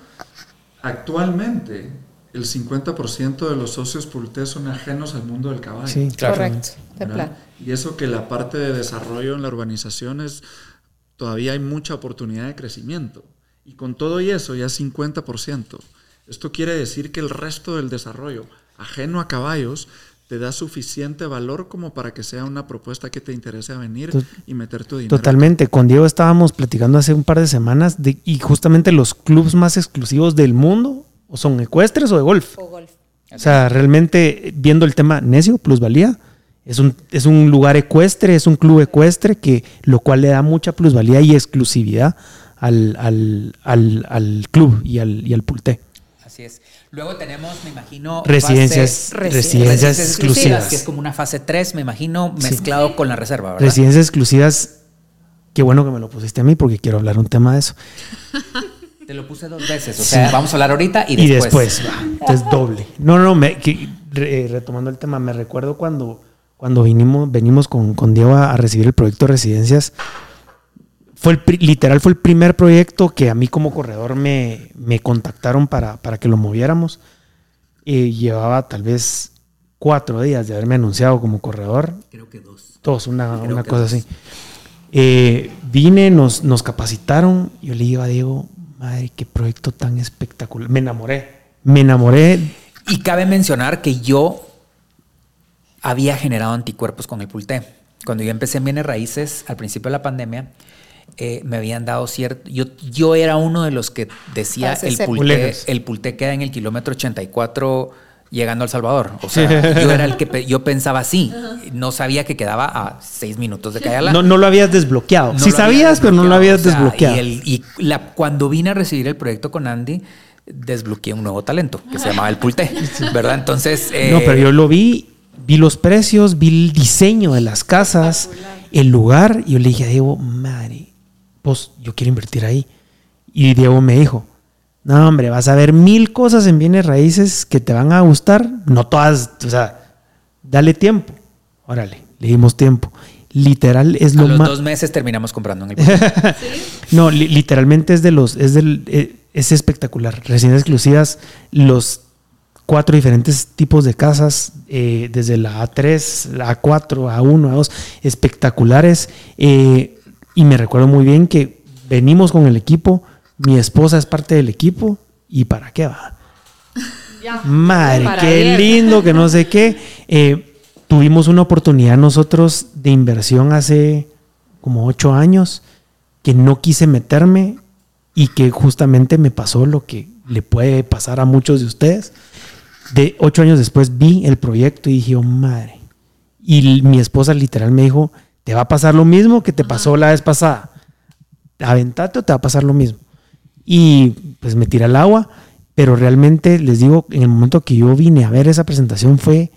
Actualmente, el 50% de los socios Pulté son ajenos al mundo del caballo. Sí, correcto. Y eso que la parte de desarrollo en la urbanización es, todavía hay mucha oportunidad de crecimiento. Y con todo y eso, ya 50%. Esto quiere decir que el resto del desarrollo, ajeno a caballos, te da suficiente valor como para que sea una propuesta que te interese a venir y meter tu dinero. Totalmente. Con Diego estábamos platicando hace un par de semanas de, y justamente los clubes más exclusivos del mundo o son ecuestres o de golf. O golf. O sea, realmente viendo el tema necio, plusvalía, es un, es un lugar ecuestre, es un club ecuestre que lo cual le da mucha plusvalía y exclusividad al, al, al, club y al, y al pulté. Así es. Luego tenemos, me imagino, residencias, residencias, exclusivas, que es como una fase 3, me imagino, mezclado con la reserva, ¿verdad? Residencias exclusivas, qué bueno que me lo pusiste a mí porque quiero hablar un tema de eso. Te lo puse dos veces, o sea, vamos a hablar ahorita y después. Y después, entonces doble. No, no, me, eh, retomando el tema, me recuerdo cuando, cuando vinimos, venimos con, con Diego a, a recibir el proyecto de residencias, fue el, literal fue el primer proyecto que a mí como corredor me, me contactaron para, para, que lo moviéramos. Llevaba tal vez cuatro días de haberme anunciado como corredor. Creo que dos. Dos, una, una cosa así. Eh, vine, nos, nos capacitaron. Yo le digo a Diego, madre, qué proyecto tan espectacular. Me enamoré. Me enamoré. Y cabe mencionar que yo había generado anticuerpos con el Pulté. Cuando yo empecé en Bienes Raíces, al principio de la pandemia, eh, me habían dado cierto. Yo, yo era uno de los que decía el pulté, el pulté queda en el kilómetro 84 llegando al Salvador. O sea, yo era el que yo pensaba así. No sabía que quedaba a seis minutos de caer No, no lo habías desbloqueado. sí sabías, pero no lo habías desbloqueado. Y, la, cuando vine a recibir el proyecto con Andy, desbloqueé un nuevo talento que se llamaba el pulté, ¿verdad? Entonces... no, pero yo lo vi, vi los precios, vi el diseño de las casas, el lugar, y yo le dije a Diego, madre, pues yo quiero invertir ahí. Y Diego me dijo, no hombre, vas a ver mil cosas en bienes raíces que te van a gustar, no todas, o sea, dale tiempo. Órale, le dimos tiempo. Literal es lo más... los dos meses terminamos comprando en el No, literalmente es de los, es del, eh, es espectacular. Residencias exclusivas, los cuatro diferentes tipos de casas, eh, desde la A3, la A4, A1, A2, espectaculares. Eh, y me recuerdo muy bien que venimos con el equipo, mi esposa es parte del equipo, ¿y para qué va? Madre, qué lindo, que no sé qué. Eh, tuvimos una oportunidad nosotros de inversión hace como ocho años que no quise meterme y que justamente me pasó lo que le puede pasar a muchos de ustedes. De ocho años después vi el proyecto y dije, oh, madre. Y mi esposa literal me dijo, te va a pasar lo mismo que te pasó la vez pasada. Aventate o te va a pasar lo mismo. Y pues me tira al agua, pero realmente les digo, en el momento que yo vine a ver esa presentación fue,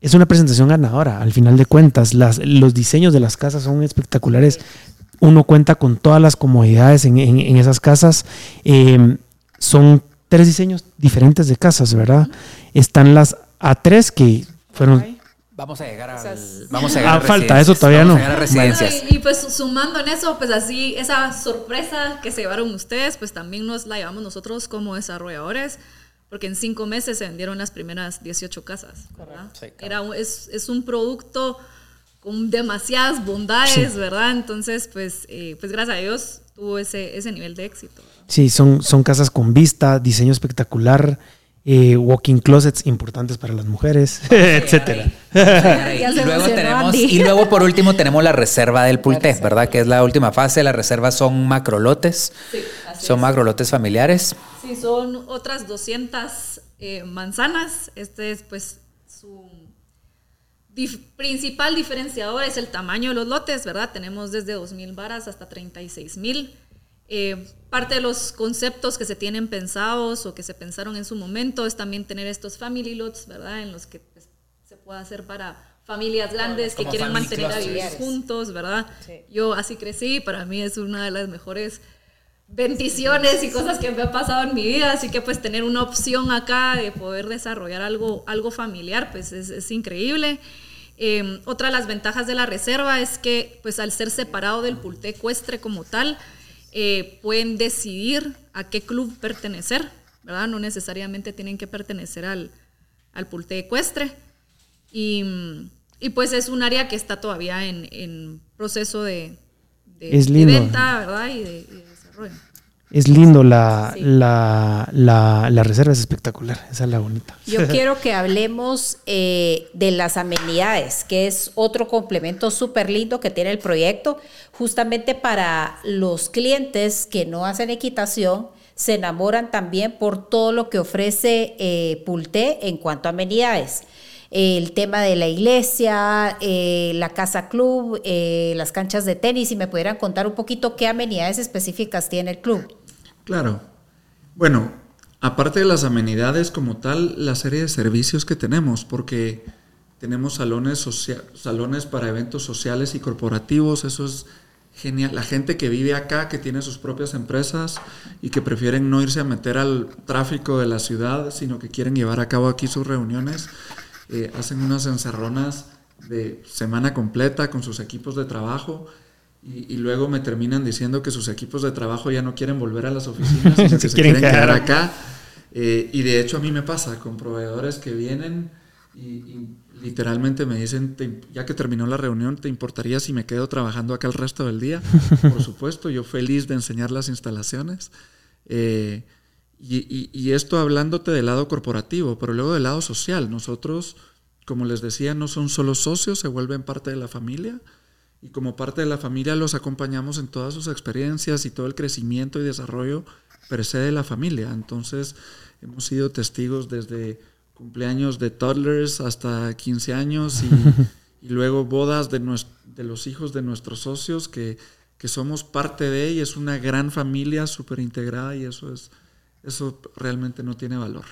es una presentación ganadora, al final de cuentas, las, los diseños de las casas son espectaculares, uno cuenta con todas las comodidades en, esas casas. Eh, son tres diseños diferentes de casas, ¿verdad? Están las A3 que fueron... Vamos a llegar a vamos a llegar ah, falta, eso todavía no. y, pues sumando en eso, pues así, esa sorpresa que se llevaron ustedes, pues también nos la llevamos nosotros como desarrolladores, porque en cinco meses se vendieron las primeras 18 casas. Era, es, es un producto con demasiadas bondades, ¿verdad? Entonces, pues, eh, pues gracias a Dios tuvo ese, ese nivel de éxito. Sí, son, son casas con vista, diseño espectacular, eh, walking closets importantes para las mujeres, etcétera. Y luego tenemos, y luego por último tenemos la reserva del Pulté, ¿verdad? Que es la última fase. La reserva son macrolotes. Sí, son macrolotes familiares. Sí, son otras 200 eh, manzanas. Este es pues su principal diferenciador es el tamaño de los lotes, ¿verdad? Tenemos desde 2.000 varas hasta 36.000. Eh, parte de los conceptos que se tienen pensados o que se pensaron en su momento es también tener estos family lots, ¿verdad? En los que pues, se puede hacer para familias grandes que quieren mantener a vivir juntos, ¿verdad? Yo así crecí, para mí es una de las mejores bendiciones y cosas que me ha pasado en mi vida, así que pues tener una opción acá de poder desarrollar algo, algo familiar, pues es, es increíble. Em, otra de las ventajas de la reserva es que, pues al ser separado del pulté ecuestre como tal, eh, pueden decidir a qué club pertenecer, ¿verdad? No necesariamente tienen que pertenecer al, al pulté ecuestre. Y, y, pues es un área que está todavía en, en proceso de, de, venta, ¿verdad? y de desarrollo. Es lindo, la, la, la, reserva es espectacular, esa es la bonita. Yo quiero que hablemos eh, de las amenidades, que es otro complemento súper lindo que tiene el proyecto, justamente para los clientes que no hacen equitación, se enamoran también por todo lo que ofrece eh, Pulté en cuanto a amenidades el tema de la iglesia, eh, la casa club, las canchas de tenis, si me pudieran contar un poquito qué amenidades específicas tiene el club. Claro. Bueno, aparte de las amenidades como tal, la serie de servicios que tenemos, porque tenemos salones, salones para eventos sociales y corporativos, eso es genial. La gente que vive acá, que tiene sus propias empresas y que prefieren no irse a meter al tráfico de la ciudad, sino que quieren llevar a cabo aquí sus reuniones, eh, hacen unas encerronas de semana completa con sus equipos de trabajo y, luego me terminan diciendo que sus equipos de trabajo ya no quieren volver a las oficinas, sino que se quieren, quedar acá. Eh, y de hecho a mí me pasa con proveedores que vienen y, literalmente me dicen, ya que terminó la reunión, ¿te importaría si me quedo trabajando acá el resto del día? Por supuesto, yo feliz de enseñar las instalaciones. Eh, y, y, esto hablándote del lado corporativo, pero luego del lado social. Nosotros, como les decía, no son solo socios, se vuelven parte de la familia y como parte de la familia los acompañamos en todas sus experiencias y todo el crecimiento y desarrollo precede la familia. Entonces hemos sido testigos desde cumpleaños de toddlers hasta 15 años y, luego bodas de, de, los hijos de nuestros socios que, que somos parte de y es una gran familia súper integrada y eso, es, eso realmente no tiene valor.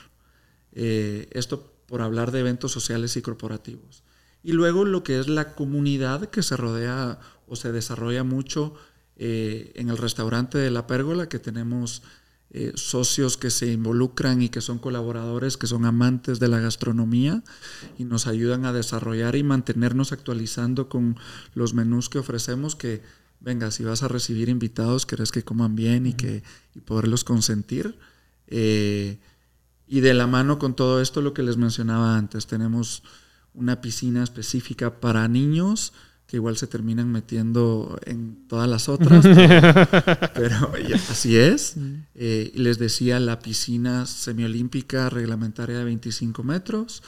Eh, esto por hablar de eventos sociales y corporativos. Y luego lo que es la comunidad que se rodea o se desarrolla mucho eh, en el restaurante de La Pérgola, que tenemos eh, socios que se involucran y que son colaboradores, que son amantes de la gastronomía y nos ayudan a desarrollar y mantenernos actualizando con los menús que ofrecemos, que venga, si vas a recibir invitados, querés que coman bien y, que, y poderlos consentir. Eh, y de la mano con todo esto, lo que les mencionaba antes, tenemos una piscina específica para niños que igual se terminan metiendo en todas las otras, pero, así es. Eh, les decía, la piscina semiolímpica reglamentaria de 25 metros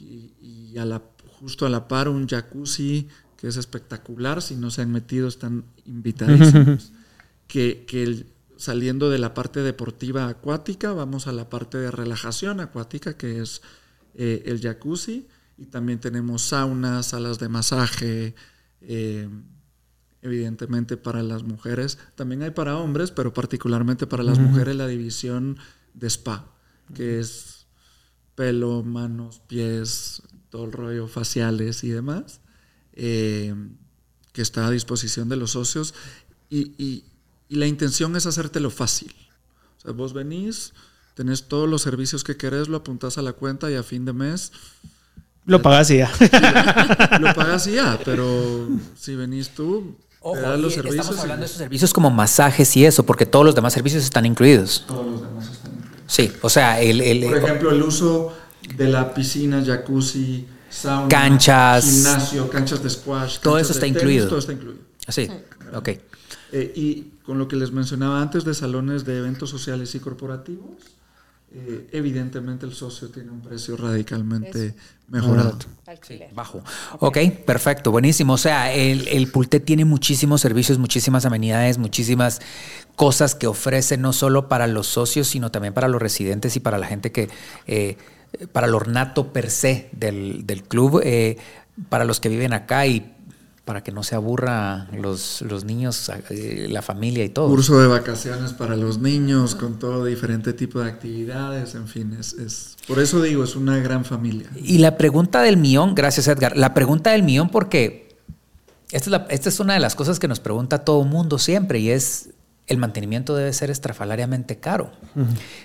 y, a la, justo a la par un jacuzzi que es espectacular, si no se han metido están invitadísimos. que, saliendo de la parte deportiva acuática, vamos a la parte de relajación acuática, que es eh, el jacuzzi y también tenemos saunas, salas de masaje, eh, evidentemente para las mujeres. También hay para hombres, pero particularmente para las mujeres la división de spa, que es pelo, manos, pies, todo el rollo faciales y demás, eh, que está a disposición de los socios. y, la intención es hacértelo fácil. O sea, vos venís, tenés todos los servicios que querés, lo apuntás a la cuenta y a fin de mes... Lo pagas y ya. lo, pagas y ya, pero si venís tú, Ojo, los servicios estamos hablando de esos servicios como masajes y eso, porque todos los demás servicios están incluidos. Todos los demás están incluidos. Sí, o sea, el, el por ejemplo, el uso de la piscina, jacuzzi, sauna, canchas, gimnasio, canchas de squash, todo eso está incluido. Todo está incluido. Sí, ok. Eh, y con lo que les mencionaba antes de salones de eventos sociales y corporativos, eh, evidentemente el socio tiene un precio radicalmente mejorado. bajo. Ok, perfecto, buenísimo. O sea, el, el Pulte tiene muchísimos servicios, muchísimas amenidades, muchísimas cosas que ofrece no solo para los socios, sino también para los residentes y para la gente que, eh, para el ornato per se del, del club, eh, para los que viven acá y para que no se aburra los, los niños, eh, la familia y todo. Curso de vacaciones para los niños, con todo diferente tipo de actividades, en fin, es, es, por eso digo, es una gran familia. Y la pregunta del millón, gracias Edgar, la pregunta del millón porque esta es, la, esta es una de las cosas que nos pregunta todo el mundo siempre y es, el mantenimiento debe ser estrafalariamente caro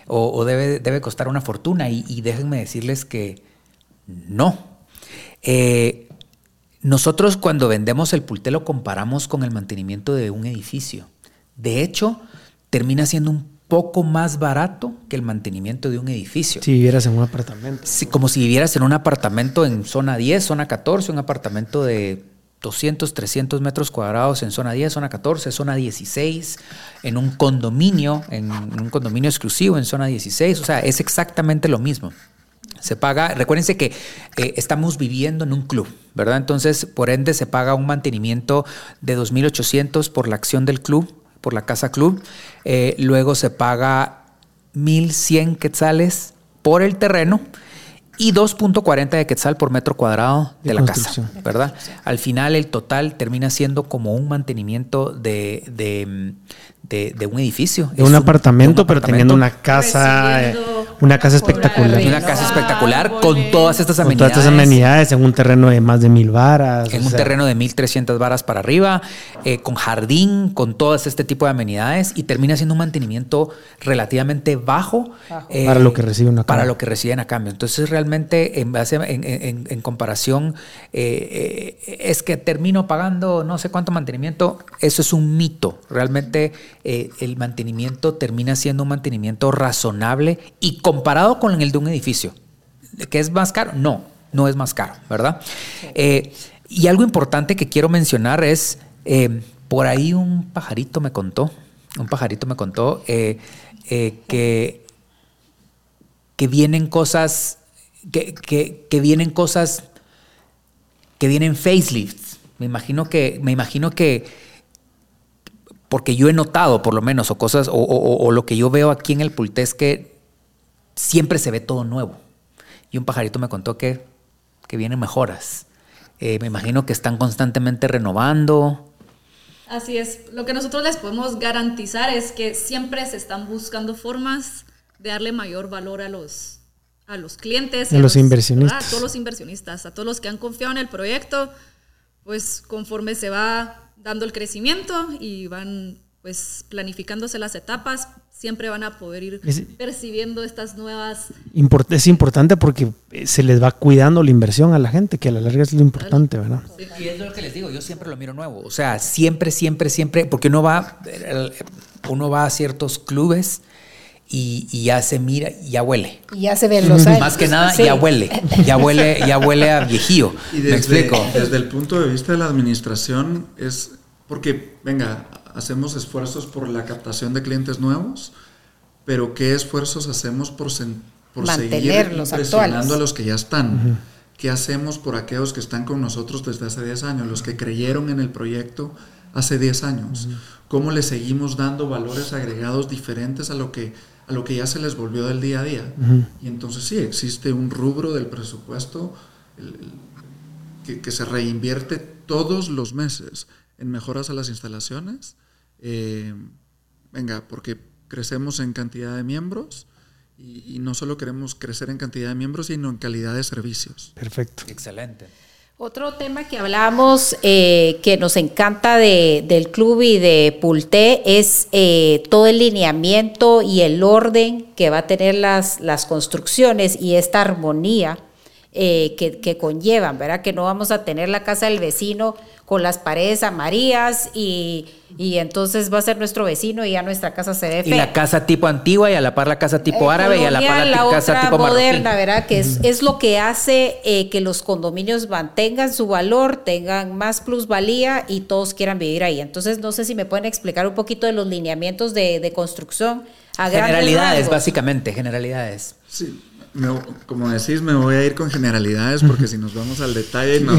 o, debe, debe, costar una fortuna y, déjenme decirles que no. Eh, nosotros cuando vendemos el pulté lo comparamos con el mantenimiento de un edificio. De hecho, termina siendo un poco más barato que el mantenimiento de un edificio. Si vivieras en un apartamento. Sí, como si vivieras en un apartamento en zona 10, zona 14, un apartamento de 200, 300 metros cuadrados en zona 10, zona 14, zona 16, en un condominio, en un condominio exclusivo en zona 16. O sea, es exactamente lo mismo. Se paga, recuérdense que eh, estamos viviendo en un club, ¿verdad? Entonces, por ende, se paga un mantenimiento de 2.800 por la acción del club, por la casa club. Eh, luego se paga 1.100 quetzales por el terreno y 2.40 de quetzal por metro cuadrado de, la casa, ¿verdad? Al final el total termina siendo como un mantenimiento de, de, un edificio. De un, apartamento, pero teniendo una casa, eh, una casa espectacular. Una casa espectacular con todas estas amenidades. Con todas estas amenidades en un terreno de más de mil varas. En un terreno de 1300 varas para arriba, eh, con jardín, con todas este tipo de amenidades y termina siendo un mantenimiento relativamente bajo. Eh, para lo que reciben a cambio. Para lo que reciben a cambio. Entonces realmente en base en, comparación es que termino pagando no sé cuánto mantenimiento. Eso es un mito. Realmente eh, el mantenimiento termina siendo un mantenimiento razonable y comparado con el de un edificio. ¿Que es más caro? No, no es más caro, ¿verdad? Eh, y algo importante que quiero mencionar es, eh, por ahí un pajarito me contó, un pajarito me contó que, que vienen cosas, que, que, vienen cosas, que vienen facelifts. Me imagino que, me imagino que, porque yo he notado, por lo menos, o cosas, o, lo que yo veo aquí en el Pulte es que siempre se ve todo nuevo. Y un pajarito me contó que, que vienen mejoras. Eh, me imagino que están constantemente renovando. Así es. Lo que nosotros les podemos garantizar es que siempre se están buscando formas de darle mayor valor a los, a los clientes. A, los, inversionistas. A todos los inversionistas, a todos los que han confiado en el proyecto. Pues conforme se va dando el crecimiento y van pues planificándose las etapas, siempre van a poder ir percibiendo estas nuevas... es importante porque eh, se les va cuidando la inversión a la gente, que a la larga es lo importante, ¿verdad? Y es lo que les digo, yo siempre lo miro nuevo, o sea, siempre, siempre, siempre, porque uno va, uno va a ciertos clubes y, ya se mira, ya huele. Y ya se ven los años. Más que nada, ya huele, ya huele, ya huele a viejío. Y desde, ¿Me explico? Desde el punto de vista de la administración es porque, venga, hacemos esfuerzos por la captación de clientes nuevos, pero ¿qué esfuerzos hacemos por, por seguir impresionando a los que ya están? ¿Qué hacemos por aquellos que están con nosotros desde hace 10 años, los que creyeron en el proyecto hace 10 años? ¿Cómo le seguimos dando valores agregados diferentes a lo que a lo que ya se les volvió del día a día. Y entonces sí, existe un rubro del presupuesto que, que, se reinvierte todos los meses en mejoras a las instalaciones. Eh, venga, porque crecemos en cantidad de miembros y, y, no solo queremos crecer en cantidad de miembros, sino en calidad de servicios. Perfecto. Excelente. Otro tema que hablamos eh, que nos encanta del club y de Pulte es eh, todo el lineamiento y el orden que va a tener las, las construcciones y esta armonía eh, que, que, conllevan, ¿verdad? Que no vamos a tener la casa del vecino con las paredes amarillas y, y entonces va a ser nuestro vecino y ya nuestra casa se ve fea. Y la casa tipo antigua y a la par la casa tipo árabe y a la par la, casa tipo moderna, ¿verdad? Que es, es, lo que hace eh, que los condominios mantengan su valor, tengan más plusvalía y todos quieran vivir ahí. Entonces, no sé si me pueden explicar un poquito de los lineamientos de, de construcción. A generalidades, básicamente, generalidades. Sí como decís, me voy a ir con generalidades porque si nos vamos al detalle no,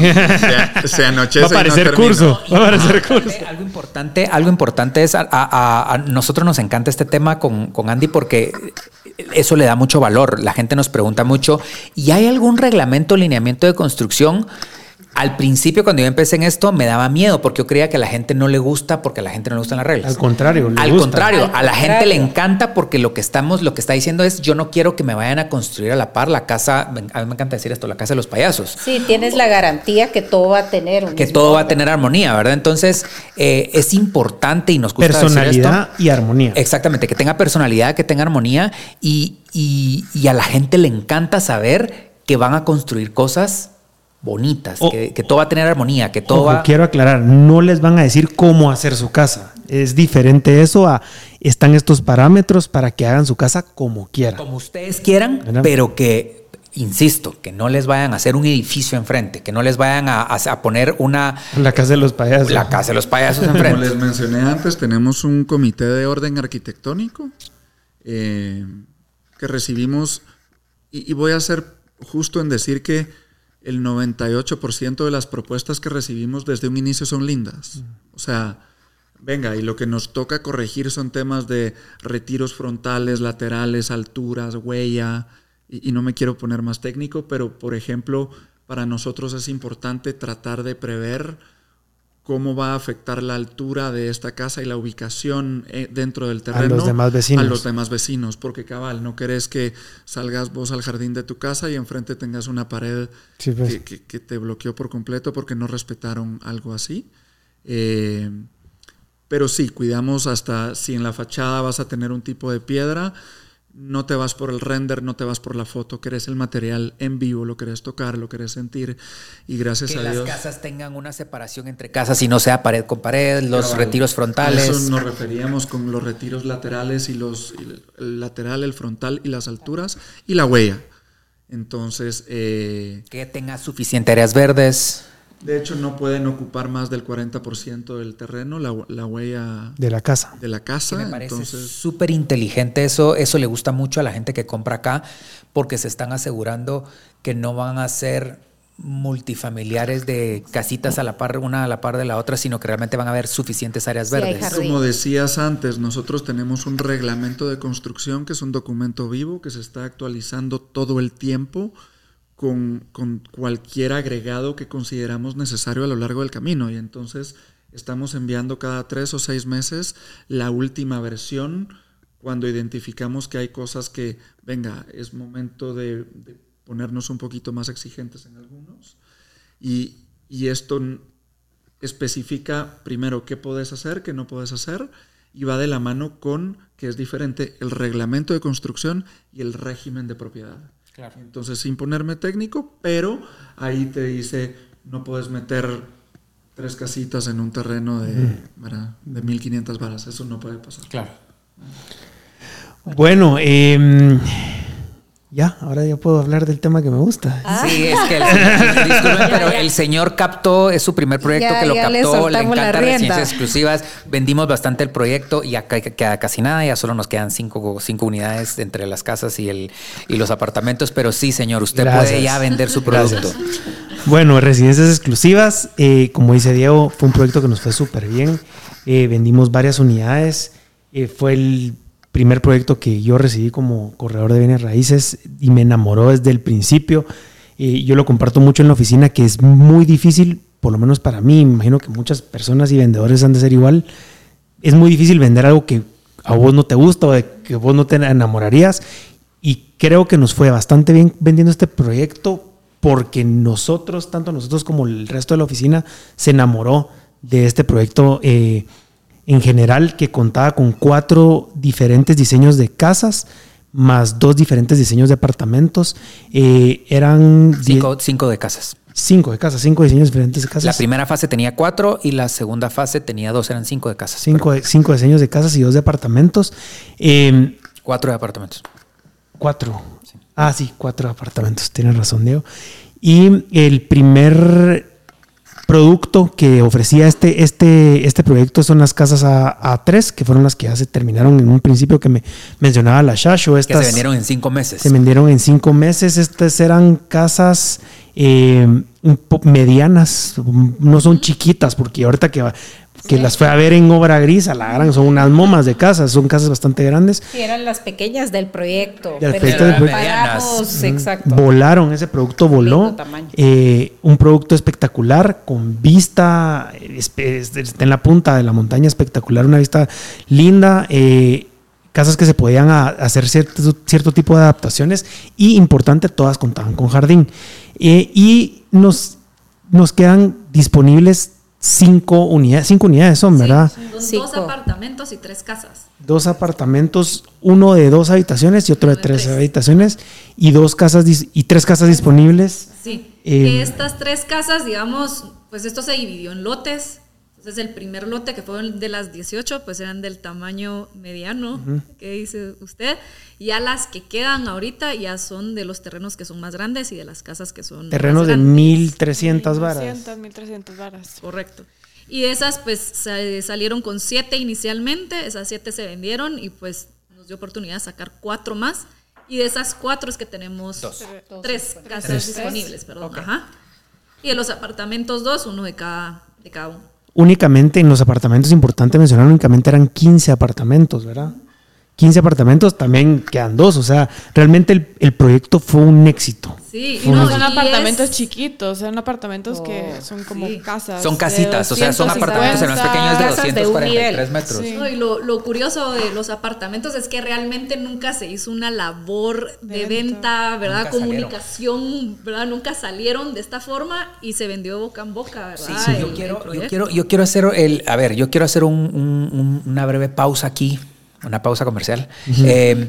se, anochece. Va a parecer curso. Va a parecer curso. Algo importante, algo importante es, a, nosotros nos encanta este tema con, con Andy porque eso le da mucho valor. La gente nos pregunta mucho, ¿y hay algún reglamento, lineamiento de construcción? Al principio cuando yo empecé en esto me daba miedo porque yo creía que a la gente no le gusta porque a la gente no le gustan las reglas. Al contrario, al contrario, a la gente le encanta porque lo que estamos, lo que está diciendo es yo no quiero que me vayan a construir a la par la casa, a mí me encanta decir esto, la casa de los payasos. Sí, tienes la garantía que todo va a tener que todo va a tener armonía, ¿verdad? Entonces eh, es importante y nos gusta personalidad y armonía. Exactamente, que tenga personalidad, que tenga armonía y, y, y a la gente le encanta saber que van a construir cosas bonitas, que, todo va a tener armonía, que todo va... Quiero aclarar, no les van a decir cómo hacer su casa. Es diferente eso a están estos parámetros para que hagan su casa como quieran. Como ustedes quieran, pero que, insisto, que no les vayan a hacer un edificio enfrente, que no les vayan a, poner una... La casa de los payasos. La casa de los payasos enfrente. Como les mencioné antes, tenemos un comité de orden arquitectónico eh, que recibimos, y voy a ser justo en decir que el 98% de las propuestas que recibimos desde un inicio son lindas. O sea, venga, y lo que nos toca corregir son temas de retiros frontales, laterales, alturas, huella, y, no me quiero poner más técnico, pero por ejemplo, para nosotros es importante tratar de prever cómo va a afectar la altura de esta casa y la ubicación eh, dentro del terreno a los demás vecinos. A los demás vecinos, porque cabal, no querés que salgas vos al jardín de tu casa y enfrente tengas una pared pues. que, te bloqueó por completo porque no respetaron algo así. Eh, pero sí, cuidamos hasta si en la fachada vas a tener un tipo de piedra, no te vas por el render, no te vas por la foto, querés el material en vivo, lo querés tocar, lo querés sentir y gracias a Dios. Que las casas tengan una separación entre casas y no sea pared con pared, los retiros frontales. A eso nos referíamos con los retiros laterales y los el lateral, el frontal y las alturas y la huella. Entonces, eh, que tenga suficiente áreas verdes. De hecho, no pueden ocupar más del 40% del terreno, la, la, huella de la casa. De la casa. me parece súper inteligente eso. Eso le gusta mucho a la gente que compra acá porque se están asegurando que no van a ser multifamiliares de casitas a la par, una a la par de la otra, sino que realmente van a haber suficientes áreas verdes. Como decías antes, nosotros tenemos un reglamento de construcción que es un documento vivo que se está actualizando todo el tiempo con, cualquier agregado que consideramos necesario a lo largo del camino. Y entonces estamos enviando cada tres o seis meses la última versión cuando identificamos que hay cosas que, venga, es momento de, ponernos un poquito más exigentes en algunos. Y, y, esto especifica primero qué puedes hacer, qué no puedes hacer, y va de la mano con, que es diferente, el reglamento de construcción y el régimen de propiedad. Entonces, sin ponerme técnico, pero ahí te dice, no puedes meter tres casitas en un terreno de, de 1500 varas. Eso no puede pasar. Claro. Bueno, eh, ya, ahora ya puedo hablar del tema que me gusta. Ah. Sí, es que el señor, pero el señor captó, es su primer proyecto que lo captó, le, encanta residencias exclusivas, vendimos bastante el proyecto y acá queda casi nada, ya solo nos quedan cinco, cinco unidades entre las casas y, el, y los apartamentos, pero sí, señor, usted puede ya vender su producto. Bueno, residencias exclusivas, eh, como dice Diego, fue un proyecto que nos fue súper bien, eh, vendimos varias unidades, eh, fue el primer proyecto que yo recibí como corredor de bienes raíces y me enamoró desde el principio. y yo lo comparto mucho en la oficina, que es muy difícil, por lo menos para mí, imagino que muchas personas y vendedores han de ser igual, es muy difícil vender algo que a vos no te gusta o de que vos no te enamorarías. Y creo que nos fue bastante bien vendiendo este proyecto porque nosotros, tanto nosotros como el resto de la oficina, se enamoró de este proyecto eh, en general que contaba con cuatro diferentes diseños de casas más dos diferentes diseños de apartamentos. Eh, eran cinco, de casas. Cinco de casas, cinco diseños diferentes de casas. La primera fase tenía cuatro y la segunda fase tenía dos, eran cinco de casas. Cinco, cinco diseños de casas y dos de apartamentos. Em, cuatro de apartamentos. Cuatro. Ah, sí, cuatro apartamentos, tienes razón, Diego. Y el primer producto que ofrecía este, este, este proyecto son las casas A, 3 que fueron las que ya se terminaron en un principio que me mencionaba la Shasho. Estas, que se vendieron en cinco meses. Se vendieron en cinco meses. Estas eran casas eh, medianas, no son chiquitas, porque ahorita que que las fue a ver en obra gris, a la gran, son unas momas de casas, son casas bastante grandes. Sí, eran las pequeñas del proyecto. Del proyecto, del proyecto. exacto. Volaron, ese producto voló. Eh, un producto espectacular, con vista, está en la punta de la montaña, espectacular, una vista linda. Eh, casas que se podían hacer cierto, cierto, tipo de adaptaciones y importante, todas contaban con jardín. Eh, y nos, nos quedan disponibles cinco unidades, cinco unidades son, ¿verdad? dos apartamentos y tres casas. Dos apartamentos, uno de dos habitaciones y otro de tres, habitaciones y dos casas y tres casas disponibles. Sí. Eh, estas tres casas, digamos, pues esto se dividió en lotes. Entonces el primer lote que fue de las 18, pues eran del tamaño mediano, que dice usted. Ya las que quedan ahorita ya son de los terrenos que son más grandes y de las casas que son... Terrenos de 1300 varas. 1300 varas. Correcto. Y esas pues salieron con siete inicialmente, esas siete se vendieron y pues nos dio oportunidad de sacar cuatro más. Y de esas cuatro es que tenemos tres casas disponibles, perdón. Ajá. Y de los apartamentos dos, uno de cada, de cada uno. Únicamente en los apartamentos, importante mencionar, únicamente eran 15 apartamentos, ¿verdad? 15 apartamentos, también quedan dos. O sea, realmente el, proyecto fue un éxito. Sí, y no son apartamentos chiquitos, son apartamentos que oh, son como casas. Son casitas, o sea, son apartamentos en los pequeños de 243 metros. y lo, curioso de los apartamentos es que realmente nunca se hizo una labor de, venta, ¿verdad? Comunicación, ¿verdad? Nunca salieron de esta forma y se vendió boca en boca, ¿verdad? Sí, yo, quiero, yo, quiero, yo quiero hacer el, a ver, yo quiero hacer una breve pausa aquí una pausa comercial. Eh,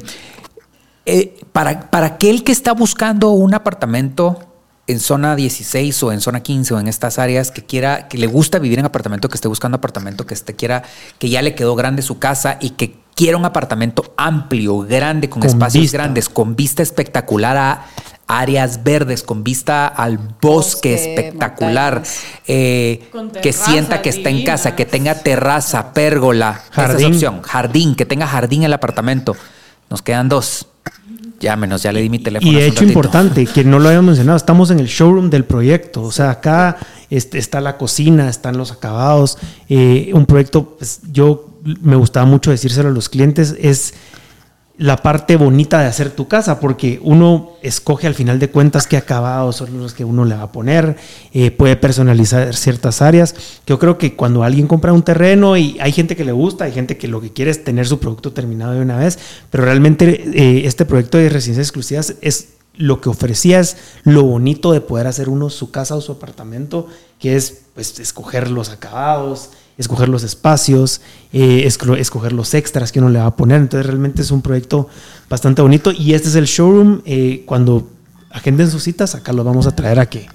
eh, para, para aquel que está buscando un apartamento en zona 16 o en zona 15 o en estas áreas que quiera, que le gusta vivir en apartamento, que esté buscando apartamento, que esté quiera, que ya le quedó grande su casa y que quiera un apartamento amplio, grande, con, espacios grandes, con vista espectacular a áreas verdes, con vista al bosque, espectacular, eh, que sienta que está en casa, que tenga terraza, pérgola, jardín. jardín, que tenga jardín en el apartamento. Nos quedan dos. Llámenos, ya le di mi teléfono. Y de hecho, importante, que no lo había mencionado, estamos en el showroom del proyecto. O sea, acá este, está la cocina, están los acabados. Eh, un proyecto, pues, yo me gustaba mucho decírselo a los clientes, es la parte bonita de hacer tu casa, porque uno escoge al final de cuentas qué acabados son los que uno le va a poner, eh, puede personalizar ciertas áreas. Yo creo que cuando alguien compra un terreno y hay gente que le gusta, hay gente que lo que quiere es tener su producto terminado de una vez, pero realmente eh, este proyecto de residencias exclusivas es lo que ofrecía es lo bonito de poder hacer uno su casa o su apartamento, que es pues escoger los acabados, escoger los espacios, eh, escoger los extras que uno le va a poner. Entonces realmente es un proyecto bastante bonito y este es el showroom. Eh, cuando agenden sus citas, acá lo vamos a traer a que,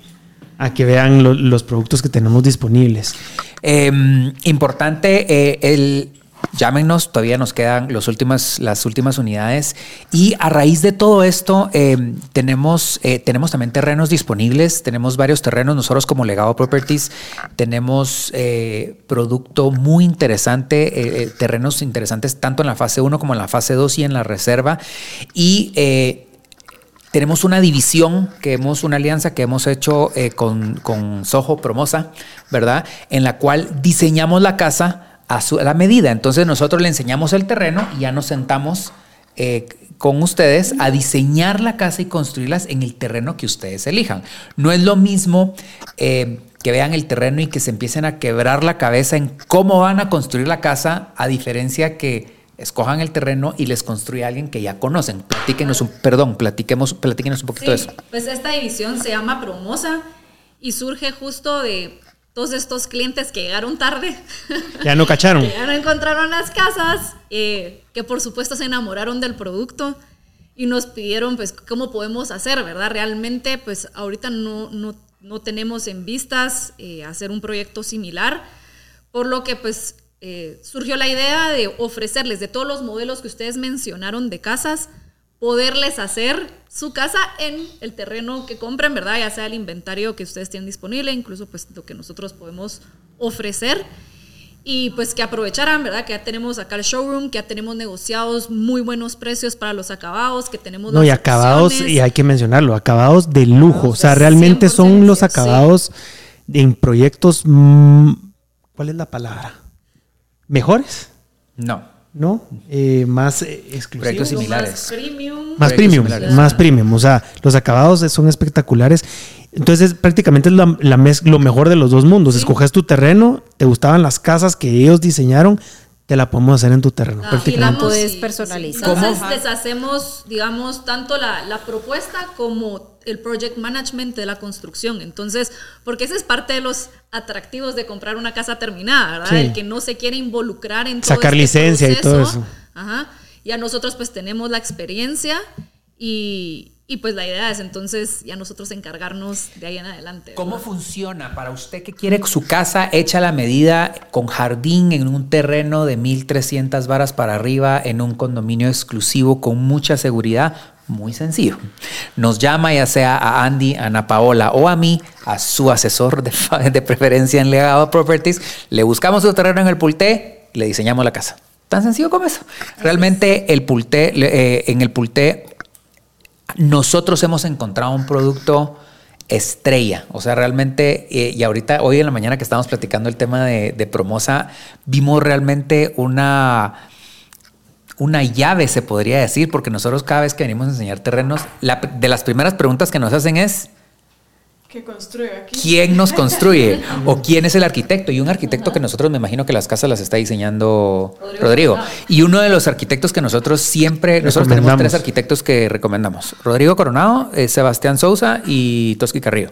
a que vean los productos que tenemos disponibles. Em, importante, eh, el, Llámenos, todavía nos quedan los últimas, las últimas unidades. Y a raíz de todo esto, em, tenemos, eh, tenemos también terrenos disponibles. Tenemos varios terrenos. Nosotros, como Legado Properties, tenemos eh, producto muy interesante, eh, terrenos interesantes tanto en la fase 1 como en la fase 2 y en la reserva. Y tenemos una división que hemos, una alianza que hemos hecho con, con Soho Promosa, ¿verdad? En la cual diseñamos la casa a, la medida. Entonces nosotros le enseñamos el terreno y ya nos sentamos eh, con ustedes a diseñar la casa y construirlas en el terreno que ustedes elijan. No es lo mismo eh, que vean el terreno y que se empiecen a quebrar la cabeza en cómo van a construir la casa, a diferencia que escojan el terreno y les construye a alguien que ya conocen. Platíquenos un, perdón, platiquemos, platíquenos un poquito de eso. Pues esta división se llama Promosa y surge justo de todos estos clientes que llegaron tarde. Ya no cacharon. que ya no encontraron las casas, eh, que por supuesto se enamoraron del producto y nos pidieron pues cómo podemos hacer, ¿verdad? Realmente pues ahorita no, no, no tenemos en vistas eh, hacer un proyecto similar, por lo que pues eh, surgió la idea de ofrecerles de todos los modelos que ustedes mencionaron de casas, poderles hacer su casa en el terreno que compren, ¿verdad? Ya sea el inventario que ustedes tienen disponible, incluso pues lo que nosotros podemos ofrecer. Y pues que aprovecharan, ¿verdad? Que ya tenemos acá el showroom, que ya tenemos negociados muy buenos precios para los acabados, que tenemos... No, y acabados, y hay que mencionarlo, acabados de lujo. o sea, realmente son los acabados en proyectos... Mm, ¿Cuál es la palabra? ¿Mejores? No. ¿No? Eh, más eh, exclusivos. Proyectos similares. Más premium. Más premium, más premium. O sea, los acabados son espectaculares. Entonces, prácticamente es la, lo mejor de los dos mundos. Escoges tu terreno, te gustaban las casas que ellos diseñaron, te la podemos hacer en tu terreno. Ah, y la puedes personalizar. Entonces les hacemos, digamos, tanto la, la, propuesta como el project management de la construcción. Entonces, porque ese es parte de los atractivos de comprar una casa terminada, ¿verdad? El que no se quiere involucrar en todo Sacar este licencia y todo eso. Ajá. Ya nosotros pues tenemos la experiencia y, y pues la idea es entonces ya nosotros encargarnos de ahí en adelante. ¿Cómo funciona para usted que quiere su casa hecha a la medida con jardín en un terreno de 1300 varas para arriba en un condominio exclusivo con mucha seguridad? Muy sencillo. Nos llama ya sea a Andy, a Ana Paola o a mí, a su asesor de, de preferencia en Legado Properties. Le buscamos su terreno en el Pulté, le diseñamos la casa. Tan sencillo como eso. Realmente el Pulté, eh, en el Pulté nosotros hemos encontrado un producto estrella. O sea, realmente, eh, y ahorita, hoy en la mañana que estábamos platicando el tema de, de Promosa, vimos realmente una, una llave, se podría decir, porque nosotros cada vez que venimos a enseñar terrenos, de las primeras preguntas que nos hacen es, construye aquí? ¿Quién nos construye? ¿O quién es el arquitecto? Y un arquitecto que nosotros me imagino que las casas las está diseñando Rodrigo. Y uno de los arquitectos que nosotros siempre, nosotros tenemos tres arquitectos que recomendamos. Rodrigo Coronado, eh, Sebastián Sousa y Toski Carrillo.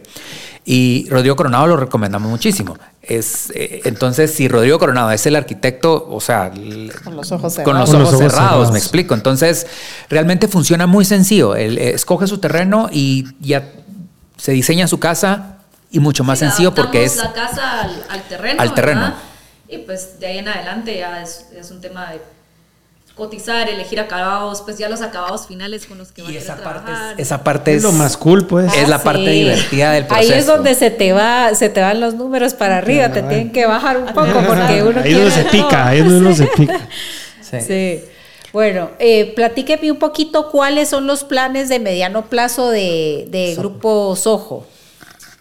Y Rodrigo Coronado lo recomendamos muchísimo. Es, eh, entonces, si Rodrigo Coronado es el arquitecto, o sea, con los ojos cerrados, con los ojos cerrados, me explico. Entonces, realmente funciona muy sencillo. Él eh, escoge su terreno y ya se diseña su casa y mucho más sencillo porque es... la casa al, terreno. Al terreno. Y pues de ahí en adelante ya es, es, un tema de cotizar, elegir acabados, pues ya los acabados finales con los que van a trabajar. Parte es, esa parte es, lo más cool, pues. Es la parte divertida del proceso. Ahí es donde se te va, se te van los números para arriba, te tienen que bajar un poco porque uno Ahí es donde se pica, ahí es donde uno se pica. sí. sí. Bueno, eh, platíqueme un poquito cuáles son los planes de mediano plazo de, Grupo Sojo.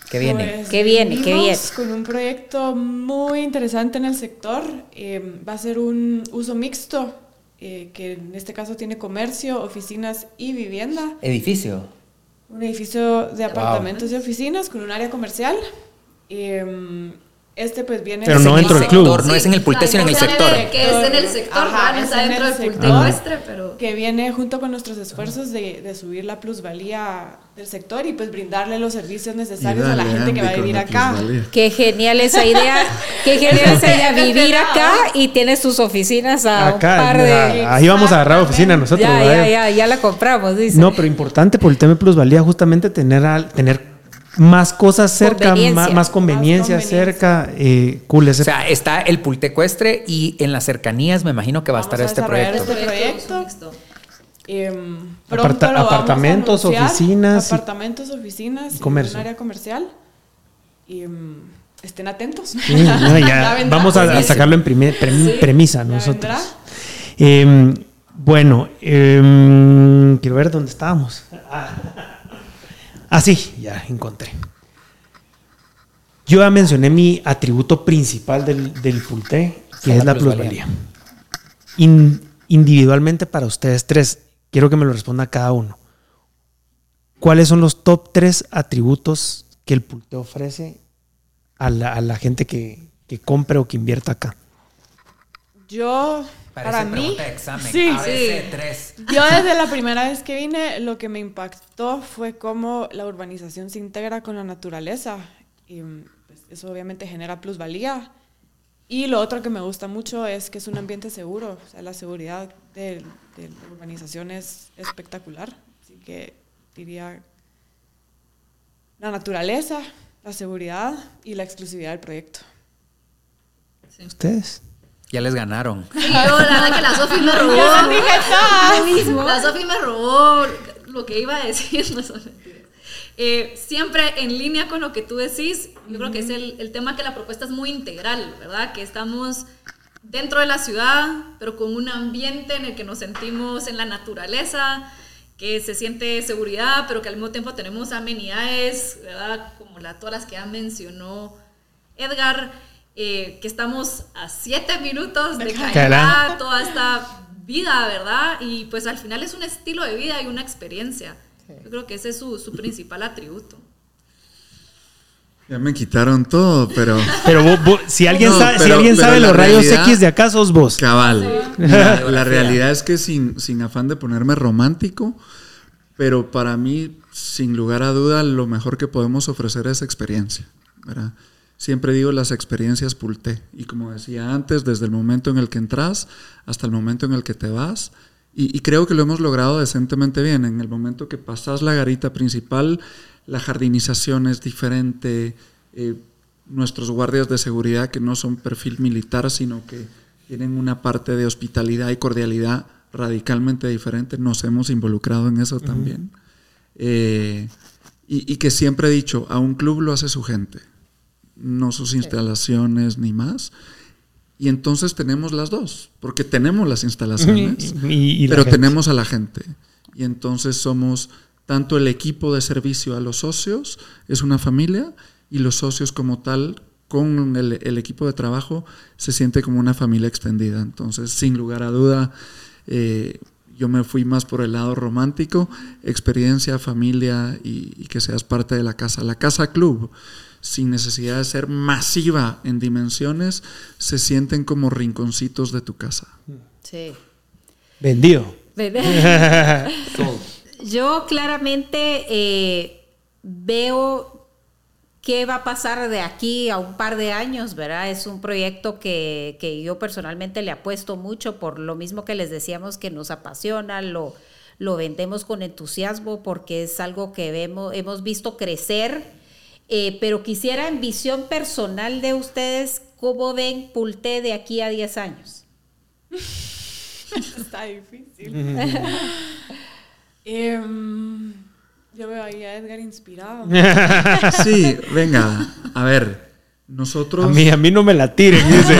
¿Qué viene? Pues, ¿Qué viene? ¿Qué viene? Con un proyecto muy interesante en el sector. Eh, va a ser un uso mixto, eh, que en este caso tiene comercio, oficinas y vivienda. ¿Edificio? Un edificio de apartamentos y oficinas con un área comercial. Este pues viene... Pero no dentro del club. no es en el Pulte, sino en el sector. Que es en el sector, Ajá, no está dentro del Pulte pero... Que viene junto con nuestros esfuerzos de, de, subir la plusvalía del sector y pues brindarle los servicios necesarios a la gente que va a vivir acá. Qué genial esa idea. Qué genial esa idea, vivir acá y tiene sus oficinas a un par de... Ahí vamos a agarrar oficina nosotros. Ya, ya, ya, ya, la compramos, dice. No, pero importante por el tema de plusvalía justamente tener, tener más cosas cerca, más, conveniencia, cerca, eh, cool. O sea, está el pultecuestre y en las cercanías me imagino que va a estar este proyecto. Este proyecto. Em, apartamentos, oficinas. Apartamentos, oficinas, comercio. un área comercial. Y, em, estén atentos. vamos a, sacarlo en premisa nosotros. Em, bueno, quiero ver dónde estábamos. Ah, sí, ya encontré. Yo ya mencioné mi atributo principal del, del que es la plusvalía. individualmente para ustedes tres, quiero que me lo responda cada uno. ¿Cuáles son los top tres atributos que el Pulte ofrece a la, gente que, que compre o que invierta acá? Yo para mí, examen. Sí, ABC3. Yo desde la primera vez que vine, lo que me impactó fue cómo la urbanización se integra con la naturaleza. Y pues, eso obviamente genera plusvalía. Y lo otro que me gusta mucho es que es un ambiente seguro. O sea, la seguridad de, de la urbanización es espectacular. Así que diría la naturaleza, la seguridad y la exclusividad del proyecto. ¿Ustedes? Ya les ganaron. Sí, yo, la verdad que la Sofi me robó. La Sofi me robó lo que iba a decir, no son eh, siempre en línea con lo que tú decís, yo creo que es el, el, tema que la propuesta es muy integral, ¿verdad? Que estamos dentro de la ciudad, pero con un ambiente en el que nos sentimos en la naturaleza, que se siente seguridad, pero que al mismo tiempo tenemos amenidades, ¿verdad? Como la, todas las que ya mencionó Edgar. Eh, que estamos a siete minutos de caer toda esta vida, ¿verdad? Y pues al final es un estilo de vida y una experiencia. Yo creo que ese es su, su principal atributo. Ya me quitaron todo, pero. Pero si alguien sabe, si alguien sabe los rayos X de acá, sos vos. Cabal. La, realidad es que sin, sin afán de ponerme romántico, pero para mí, sin lugar a duda, lo mejor que podemos ofrecer es experiencia. ¿verdad? Siempre digo las experiencias Pulte. Y como decía antes, desde el momento en el que entras hasta el momento en el que te vas. Y, creo que lo hemos logrado decentemente bien. En el momento que pasas la garita principal, la jardinización es diferente. Eh, nuestros guardias de seguridad, que no son perfil militar, sino que tienen una parte de hospitalidad y cordialidad radicalmente diferente, nos hemos involucrado en eso también. Eh, y, y que siempre he dicho, a un club lo hace su gente no sus instalaciones ni más. Y entonces tenemos las dos, porque tenemos las instalaciones, pero tenemos a la gente. Y entonces somos tanto el equipo de servicio a los socios, es una familia, y los socios como tal, con el, equipo de trabajo, se siente como una familia extendida. Entonces, sin lugar a duda, eh, yo me fui más por el lado romántico, experiencia, familia y, y que seas parte de la casa. La casa club sin necesidad de ser masiva en dimensiones, se sienten como rinconcitos de tu casa. Sí. Vendido. Yo claramente eh, veo qué va a pasar de aquí a un par de años, ¿verdad? Es un proyecto que, que yo personalmente le apuesto mucho por lo mismo que les decíamos que nos apasiona, lo, lo vendemos con entusiasmo porque es algo que vemos, hemos visto crecer eh, pero quisiera en visión personal de ustedes, ¿cómo ven Pulte de aquí a 10 años? Está difícil. Em, yo veo ahí a Edgar inspirado. sí, venga, a ver. Nosotros. A mí, a mí no me la tiren, dice.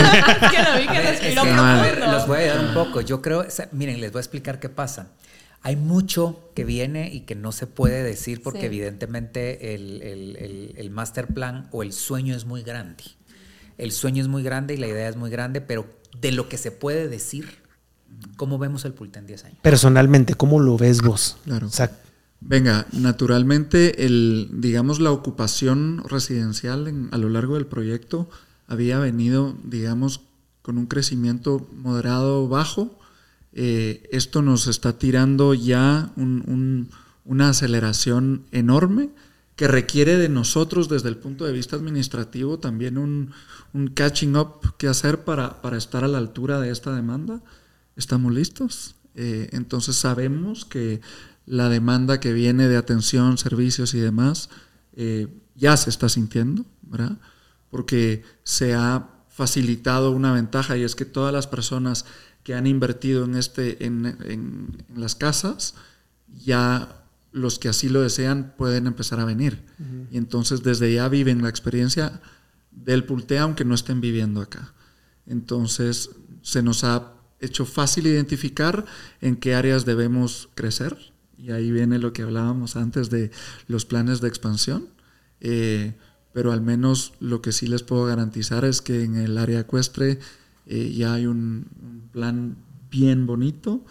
que Los voy a ayudar un poco. Yo creo, miren, les voy a explicar qué pasa. Hay mucho que viene y que no se puede decir porque evidentemente el, master plan o el sueño es muy grande. El sueño es muy grande y la idea es muy grande, pero de lo que se puede decir, ¿cómo vemos el Pulte en 10 años? Personalmente, ¿cómo lo ves vos? Claro. Venga, naturalmente, el, digamos, la ocupación residencial a lo largo del proyecto había venido, digamos, con un crecimiento moderado bajo eh, esto nos está tirando ya una aceleración enorme que requiere de nosotros desde el punto de vista administrativo también un, catching up que hacer para, estar a la altura de esta demanda. ¿Estamos listos? Eh, entonces sabemos que la demanda que viene de atención, servicios y demás eh, ya se está sintiendo, ¿verdad? Porque se ha facilitado una ventaja y es que todas las personas que han invertido en, este, en, las casas, ya los que así lo desean pueden empezar a venir. Y entonces desde ya viven la experiencia del Pulte, aunque no estén viviendo acá. Entonces se nos ha hecho fácil identificar en qué áreas debemos crecer. Y ahí viene lo que hablábamos antes de los planes de expansión. Eh, pero al menos lo que sí les puedo garantizar es que en el área ecuestre eh, ya hay un, plan bien bonito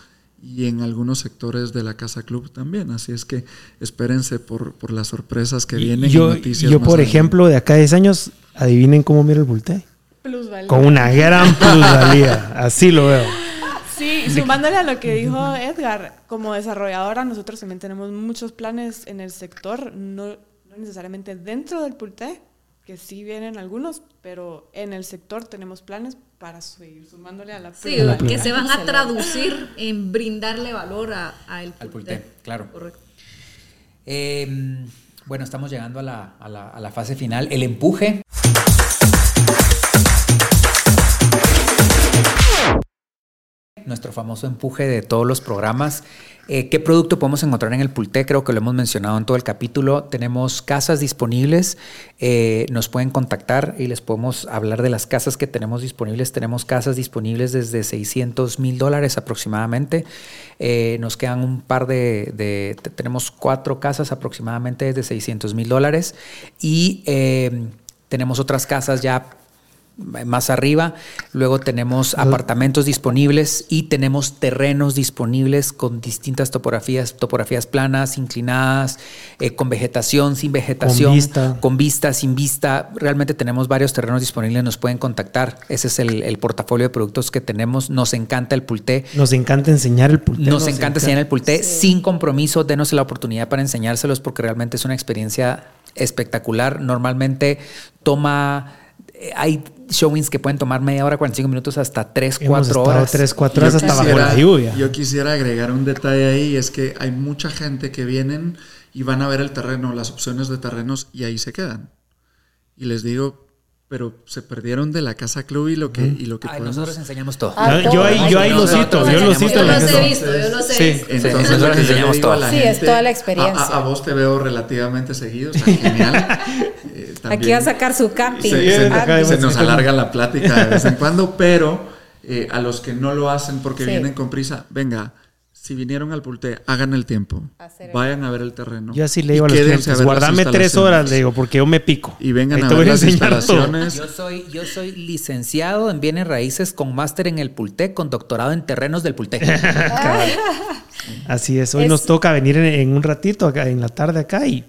y en algunos sectores de la Casa Club también. Así es que espérense por, por las sorpresas que vienen. Yo, yo por ejemplo, de acá a 10 años, adivinen cómo mira el Bulte. Plusvalía. Con una gran plusvalía. Así lo veo. Sí, sumándole a lo que dijo Edgar, como desarrolladora nosotros también tenemos muchos planes en el sector, no, no necesariamente dentro del PULTE, que sí vienen algunos, pero en el sector tenemos planes para seguir sumándole a la Sí, que se van a traducir en brindarle valor a, el PULTE. claro. Correcto. Em, bueno, estamos llegando a la, a la fase final. El empuje. nuestro famoso empuje de todos los programas. Eh, ¿Qué producto podemos encontrar en el Pulte? Creo que lo hemos mencionado en todo el capítulo. Tenemos casas disponibles, eh, nos pueden contactar y les podemos hablar de las casas que tenemos disponibles. Tenemos casas disponibles desde 600 mil dólares aproximadamente. Eh, nos quedan un par de, de, tenemos cuatro casas aproximadamente desde 600 mil dólares y tenemos otras casas ya más arriba. Luego tenemos apartamentos disponibles y tenemos terrenos disponibles con distintas topografías, topografías planas, inclinadas, eh, con vegetación, sin vegetación, con vista. con vista, sin vista. Realmente tenemos varios terrenos disponibles, nos pueden contactar. Ese es el, portafolio de productos que tenemos. Nos encanta el pulté. Nos encanta enseñar el pulté. Nos, encanta, enseñar el pulté sin compromiso. Denos la oportunidad para enseñárselos porque realmente es una experiencia espectacular. Normalmente toma hay showings que pueden tomar media hora, 45 minutos, hasta 3, 4 horas. 3, 4 horas hasta bajo la lluvia. Yo quisiera agregar un detalle ahí, es que hay mucha gente que vienen y van a ver el terreno, las opciones de terrenos y ahí se quedan. Y les digo, pero se perdieron de la casa club y lo que y lo que Ay, nosotros enseñamos todo. Ah, yo, ahí yo ahí lo cito, yo lo cito. Yo los he visto, yo los he visto. Sí, entonces nosotros enseñamos todo. sí, es toda la experiencia. A, vos te veo relativamente seguido, o sea, genial. Eh, Aquí va a sacar su camping. Se, nos alarga la plática de vez en cuando, pero eh, a los que no lo hacen porque vienen con prisa, venga, si vinieron al Pulte, hagan el tiempo. Vayan a ver el terreno. Yo así le digo a los clientes, guardame tres horas, le digo, porque yo me pico. Y vengan a ver las instalaciones. Yo soy, yo soy licenciado en bienes raíces con máster en el Pulte, con doctorado en terrenos del Pulte. así es. Hoy nos toca venir en, un ratito, acá, en la tarde acá, y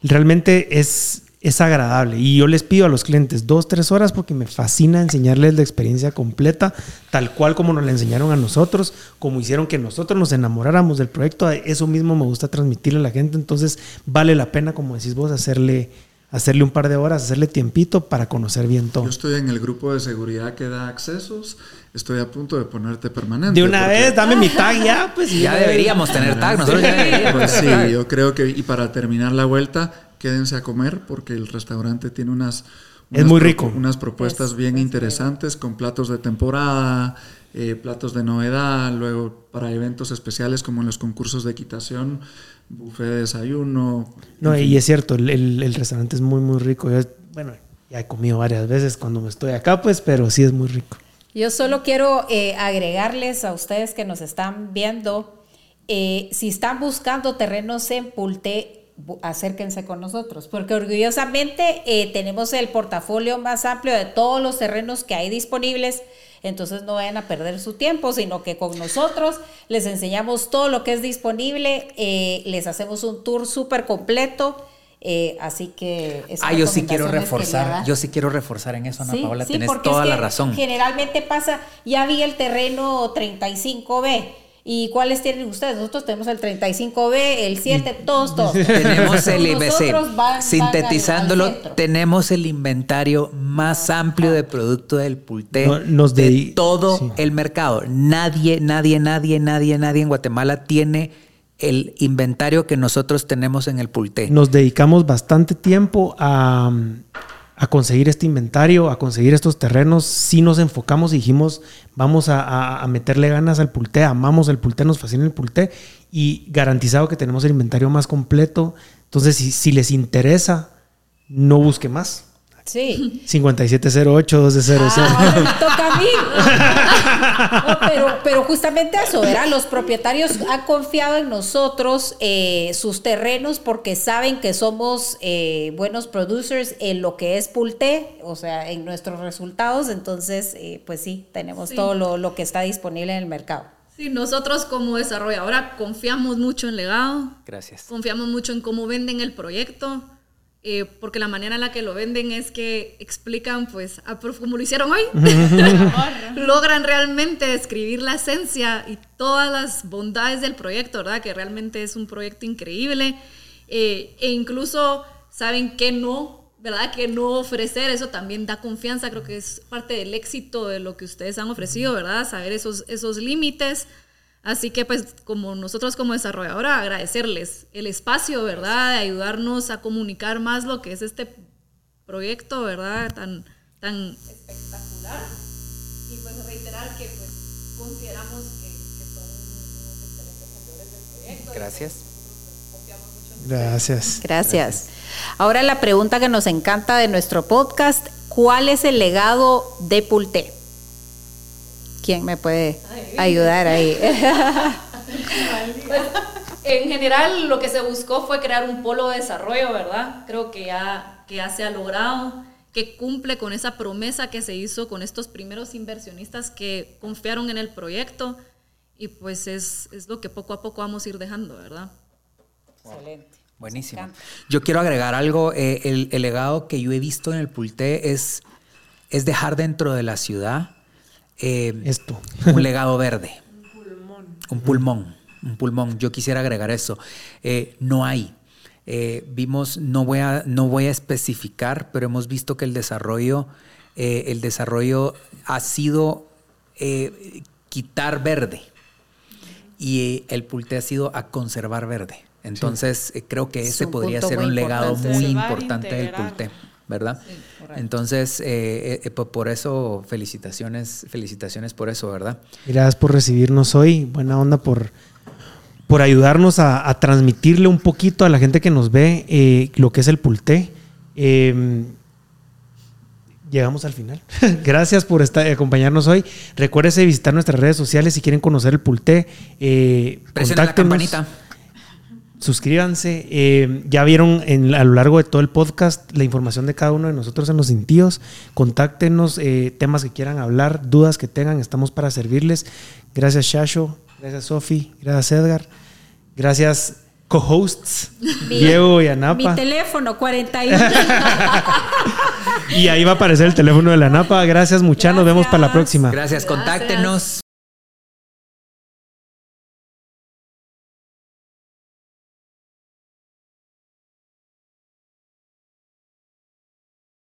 realmente es es agradable. Y yo les pido a los clientes dos, tres horas porque me fascina enseñarles la experiencia completa, tal cual como nos la enseñaron a nosotros, como hicieron que nosotros nos enamoráramos del proyecto. Eso mismo me gusta transmitirle a la gente. Entonces vale la pena, como decís vos, hacerle, hacerle un par de horas, hacerle tiempito para conocer bien todo. Yo estoy en el grupo de seguridad que da accesos. Estoy a punto de ponerte permanente. De una vez, dame mi tag ya, pues. Ya deberíamos tener tag, nosotros ya deberíamos. sí, yo creo que, y para terminar la vuelta, quédense a comer porque el restaurante tiene unas... es muy rico. Unas propuestas bien interesantes con platos de temporada, eh, platos de novedad, luego para eventos especiales como en los concursos de equitación, buffet de desayuno. No, y es cierto, el, restaurante es muy, muy rico. bueno, ya he comido varias veces cuando me estoy acá, pues, pero sí es muy rico. Yo solo quiero eh, agregarles a ustedes que nos están viendo, eh, si están buscando terrenos en Pulte, acérquense con nosotros, porque orgullosamente eh, tenemos el portafolio más amplio de todos los terrenos que hay disponibles, entonces no vayan a perder su tiempo, sino que con nosotros les enseñamos todo lo que es disponible, eh, les hacemos un tour súper completo. Eh, así que ah yo sí quiero reforzar yo sí quiero reforzar en eso Ana Paola tienes toda la razón generalmente pasa ya vi el terreno 35B ¿Y cuáles tienen ustedes? Nosotros tenemos el 35B, el 7, todos, todos. Tenemos el IBC. Sintetizándolo, tenemos el inventario más amplio de producto del Pulte de, todo el mercado. Nadie, nadie, nadie, nadie, nadie en Guatemala tiene el inventario que nosotros tenemos en el Pulte. Nos dedicamos bastante tiempo a a conseguir este inventario, a conseguir estos terrenos, sí nos enfocamos y dijimos, vamos a, meterle ganas al pulté, amamos el pulté, nos fascina el pulté y garantizado que tenemos el inventario más completo. Entonces, si, si les interesa, no busque más. Sí. 5708-1200. Ah, toca a mí. pero, pero justamente eso, ¿verdad? Los propietarios han confiado en nosotros eh, sus terrenos porque saben que somos eh, buenos producers en lo que es Pulte, o sea, en nuestros resultados. Entonces, eh, pues sí, tenemos todo lo, lo que está disponible en el mercado. Sí, nosotros como desarrolladora confiamos mucho en legado. Gracias. Confiamos mucho en cómo venden el proyecto eh, porque la manera en la que lo venden es que explican, pues, como lo hicieron hoy, logran realmente describir la esencia y todas las bondades del proyecto, ¿verdad? Que realmente es un proyecto increíble eh, e incluso saben que no, ¿verdad? Que no ofrecer, eso también da confianza, creo que es parte del éxito de lo que ustedes han ofrecido, ¿verdad? Saber esos, esos límites. Así que pues como nosotros como desarrolladora agradecerles el espacio, ¿verdad? De ayudarnos a comunicar más lo que es este proyecto, ¿verdad? Tan, tan espectacular. Y pues reiterar que pues consideramos que, son unos excelentes del proyecto. Gracias. Gracias. Gracias. Ahora la pregunta que nos encanta de nuestro podcast, ¿cuál es el legado de Pulte? ¿Quién me puede ayudar ahí? Pues, en general, lo que se buscó fue crear un polo de desarrollo, ¿verdad? Creo que ya, que ya se ha logrado, que cumple con esa promesa que se hizo con estos primeros inversionistas que confiaron en el proyecto y pues es, es lo que poco a poco vamos a ir dejando, ¿verdad? Excelente. Buenísimo. Yo quiero agregar algo. Eh, el, el, legado que yo he visto en el Pulte es, es dejar dentro de la ciudad eh, Esto. un legado verde. un pulmón. Un pulmón. Un pulmón. Yo quisiera agregar eso. Eh, no hay. Eh, vimos, no voy, a, no voy a especificar, pero hemos visto que el desarrollo, el desarrollo ha sido quitar verde y el pulte ha sido a conservar verde. Entonces, creo que ese podría ser un legado muy importante del pulte. ¿Verdad? Entonces, eh, eh, por eso, felicitaciones, felicitaciones por eso, ¿verdad? Gracias por recibirnos hoy, buena onda por, por ayudarnos a, transmitirle un poquito a la gente que nos ve eh, lo que es el pulté. Em, llegamos al final. Gracias por estar, acompañarnos hoy. Recuérdese visitar nuestras redes sociales si quieren conocer el pulté. Eh, la campanita suscríbanse. Eh, ya vieron en, a lo largo de todo el podcast la información de cada uno de nosotros en los sentidos. Contáctenos, eh, temas que quieran hablar, dudas que tengan, estamos para servirles. Gracias, Shasho. Gracias, Sofi. Gracias, Edgar. Gracias, co-hosts, Diego y Anapa. Mi teléfono, 41. y ahí va a aparecer el teléfono de la Anapa. Gracias, muchachos. Nos vemos para la próxima. Gracias, contáctenos.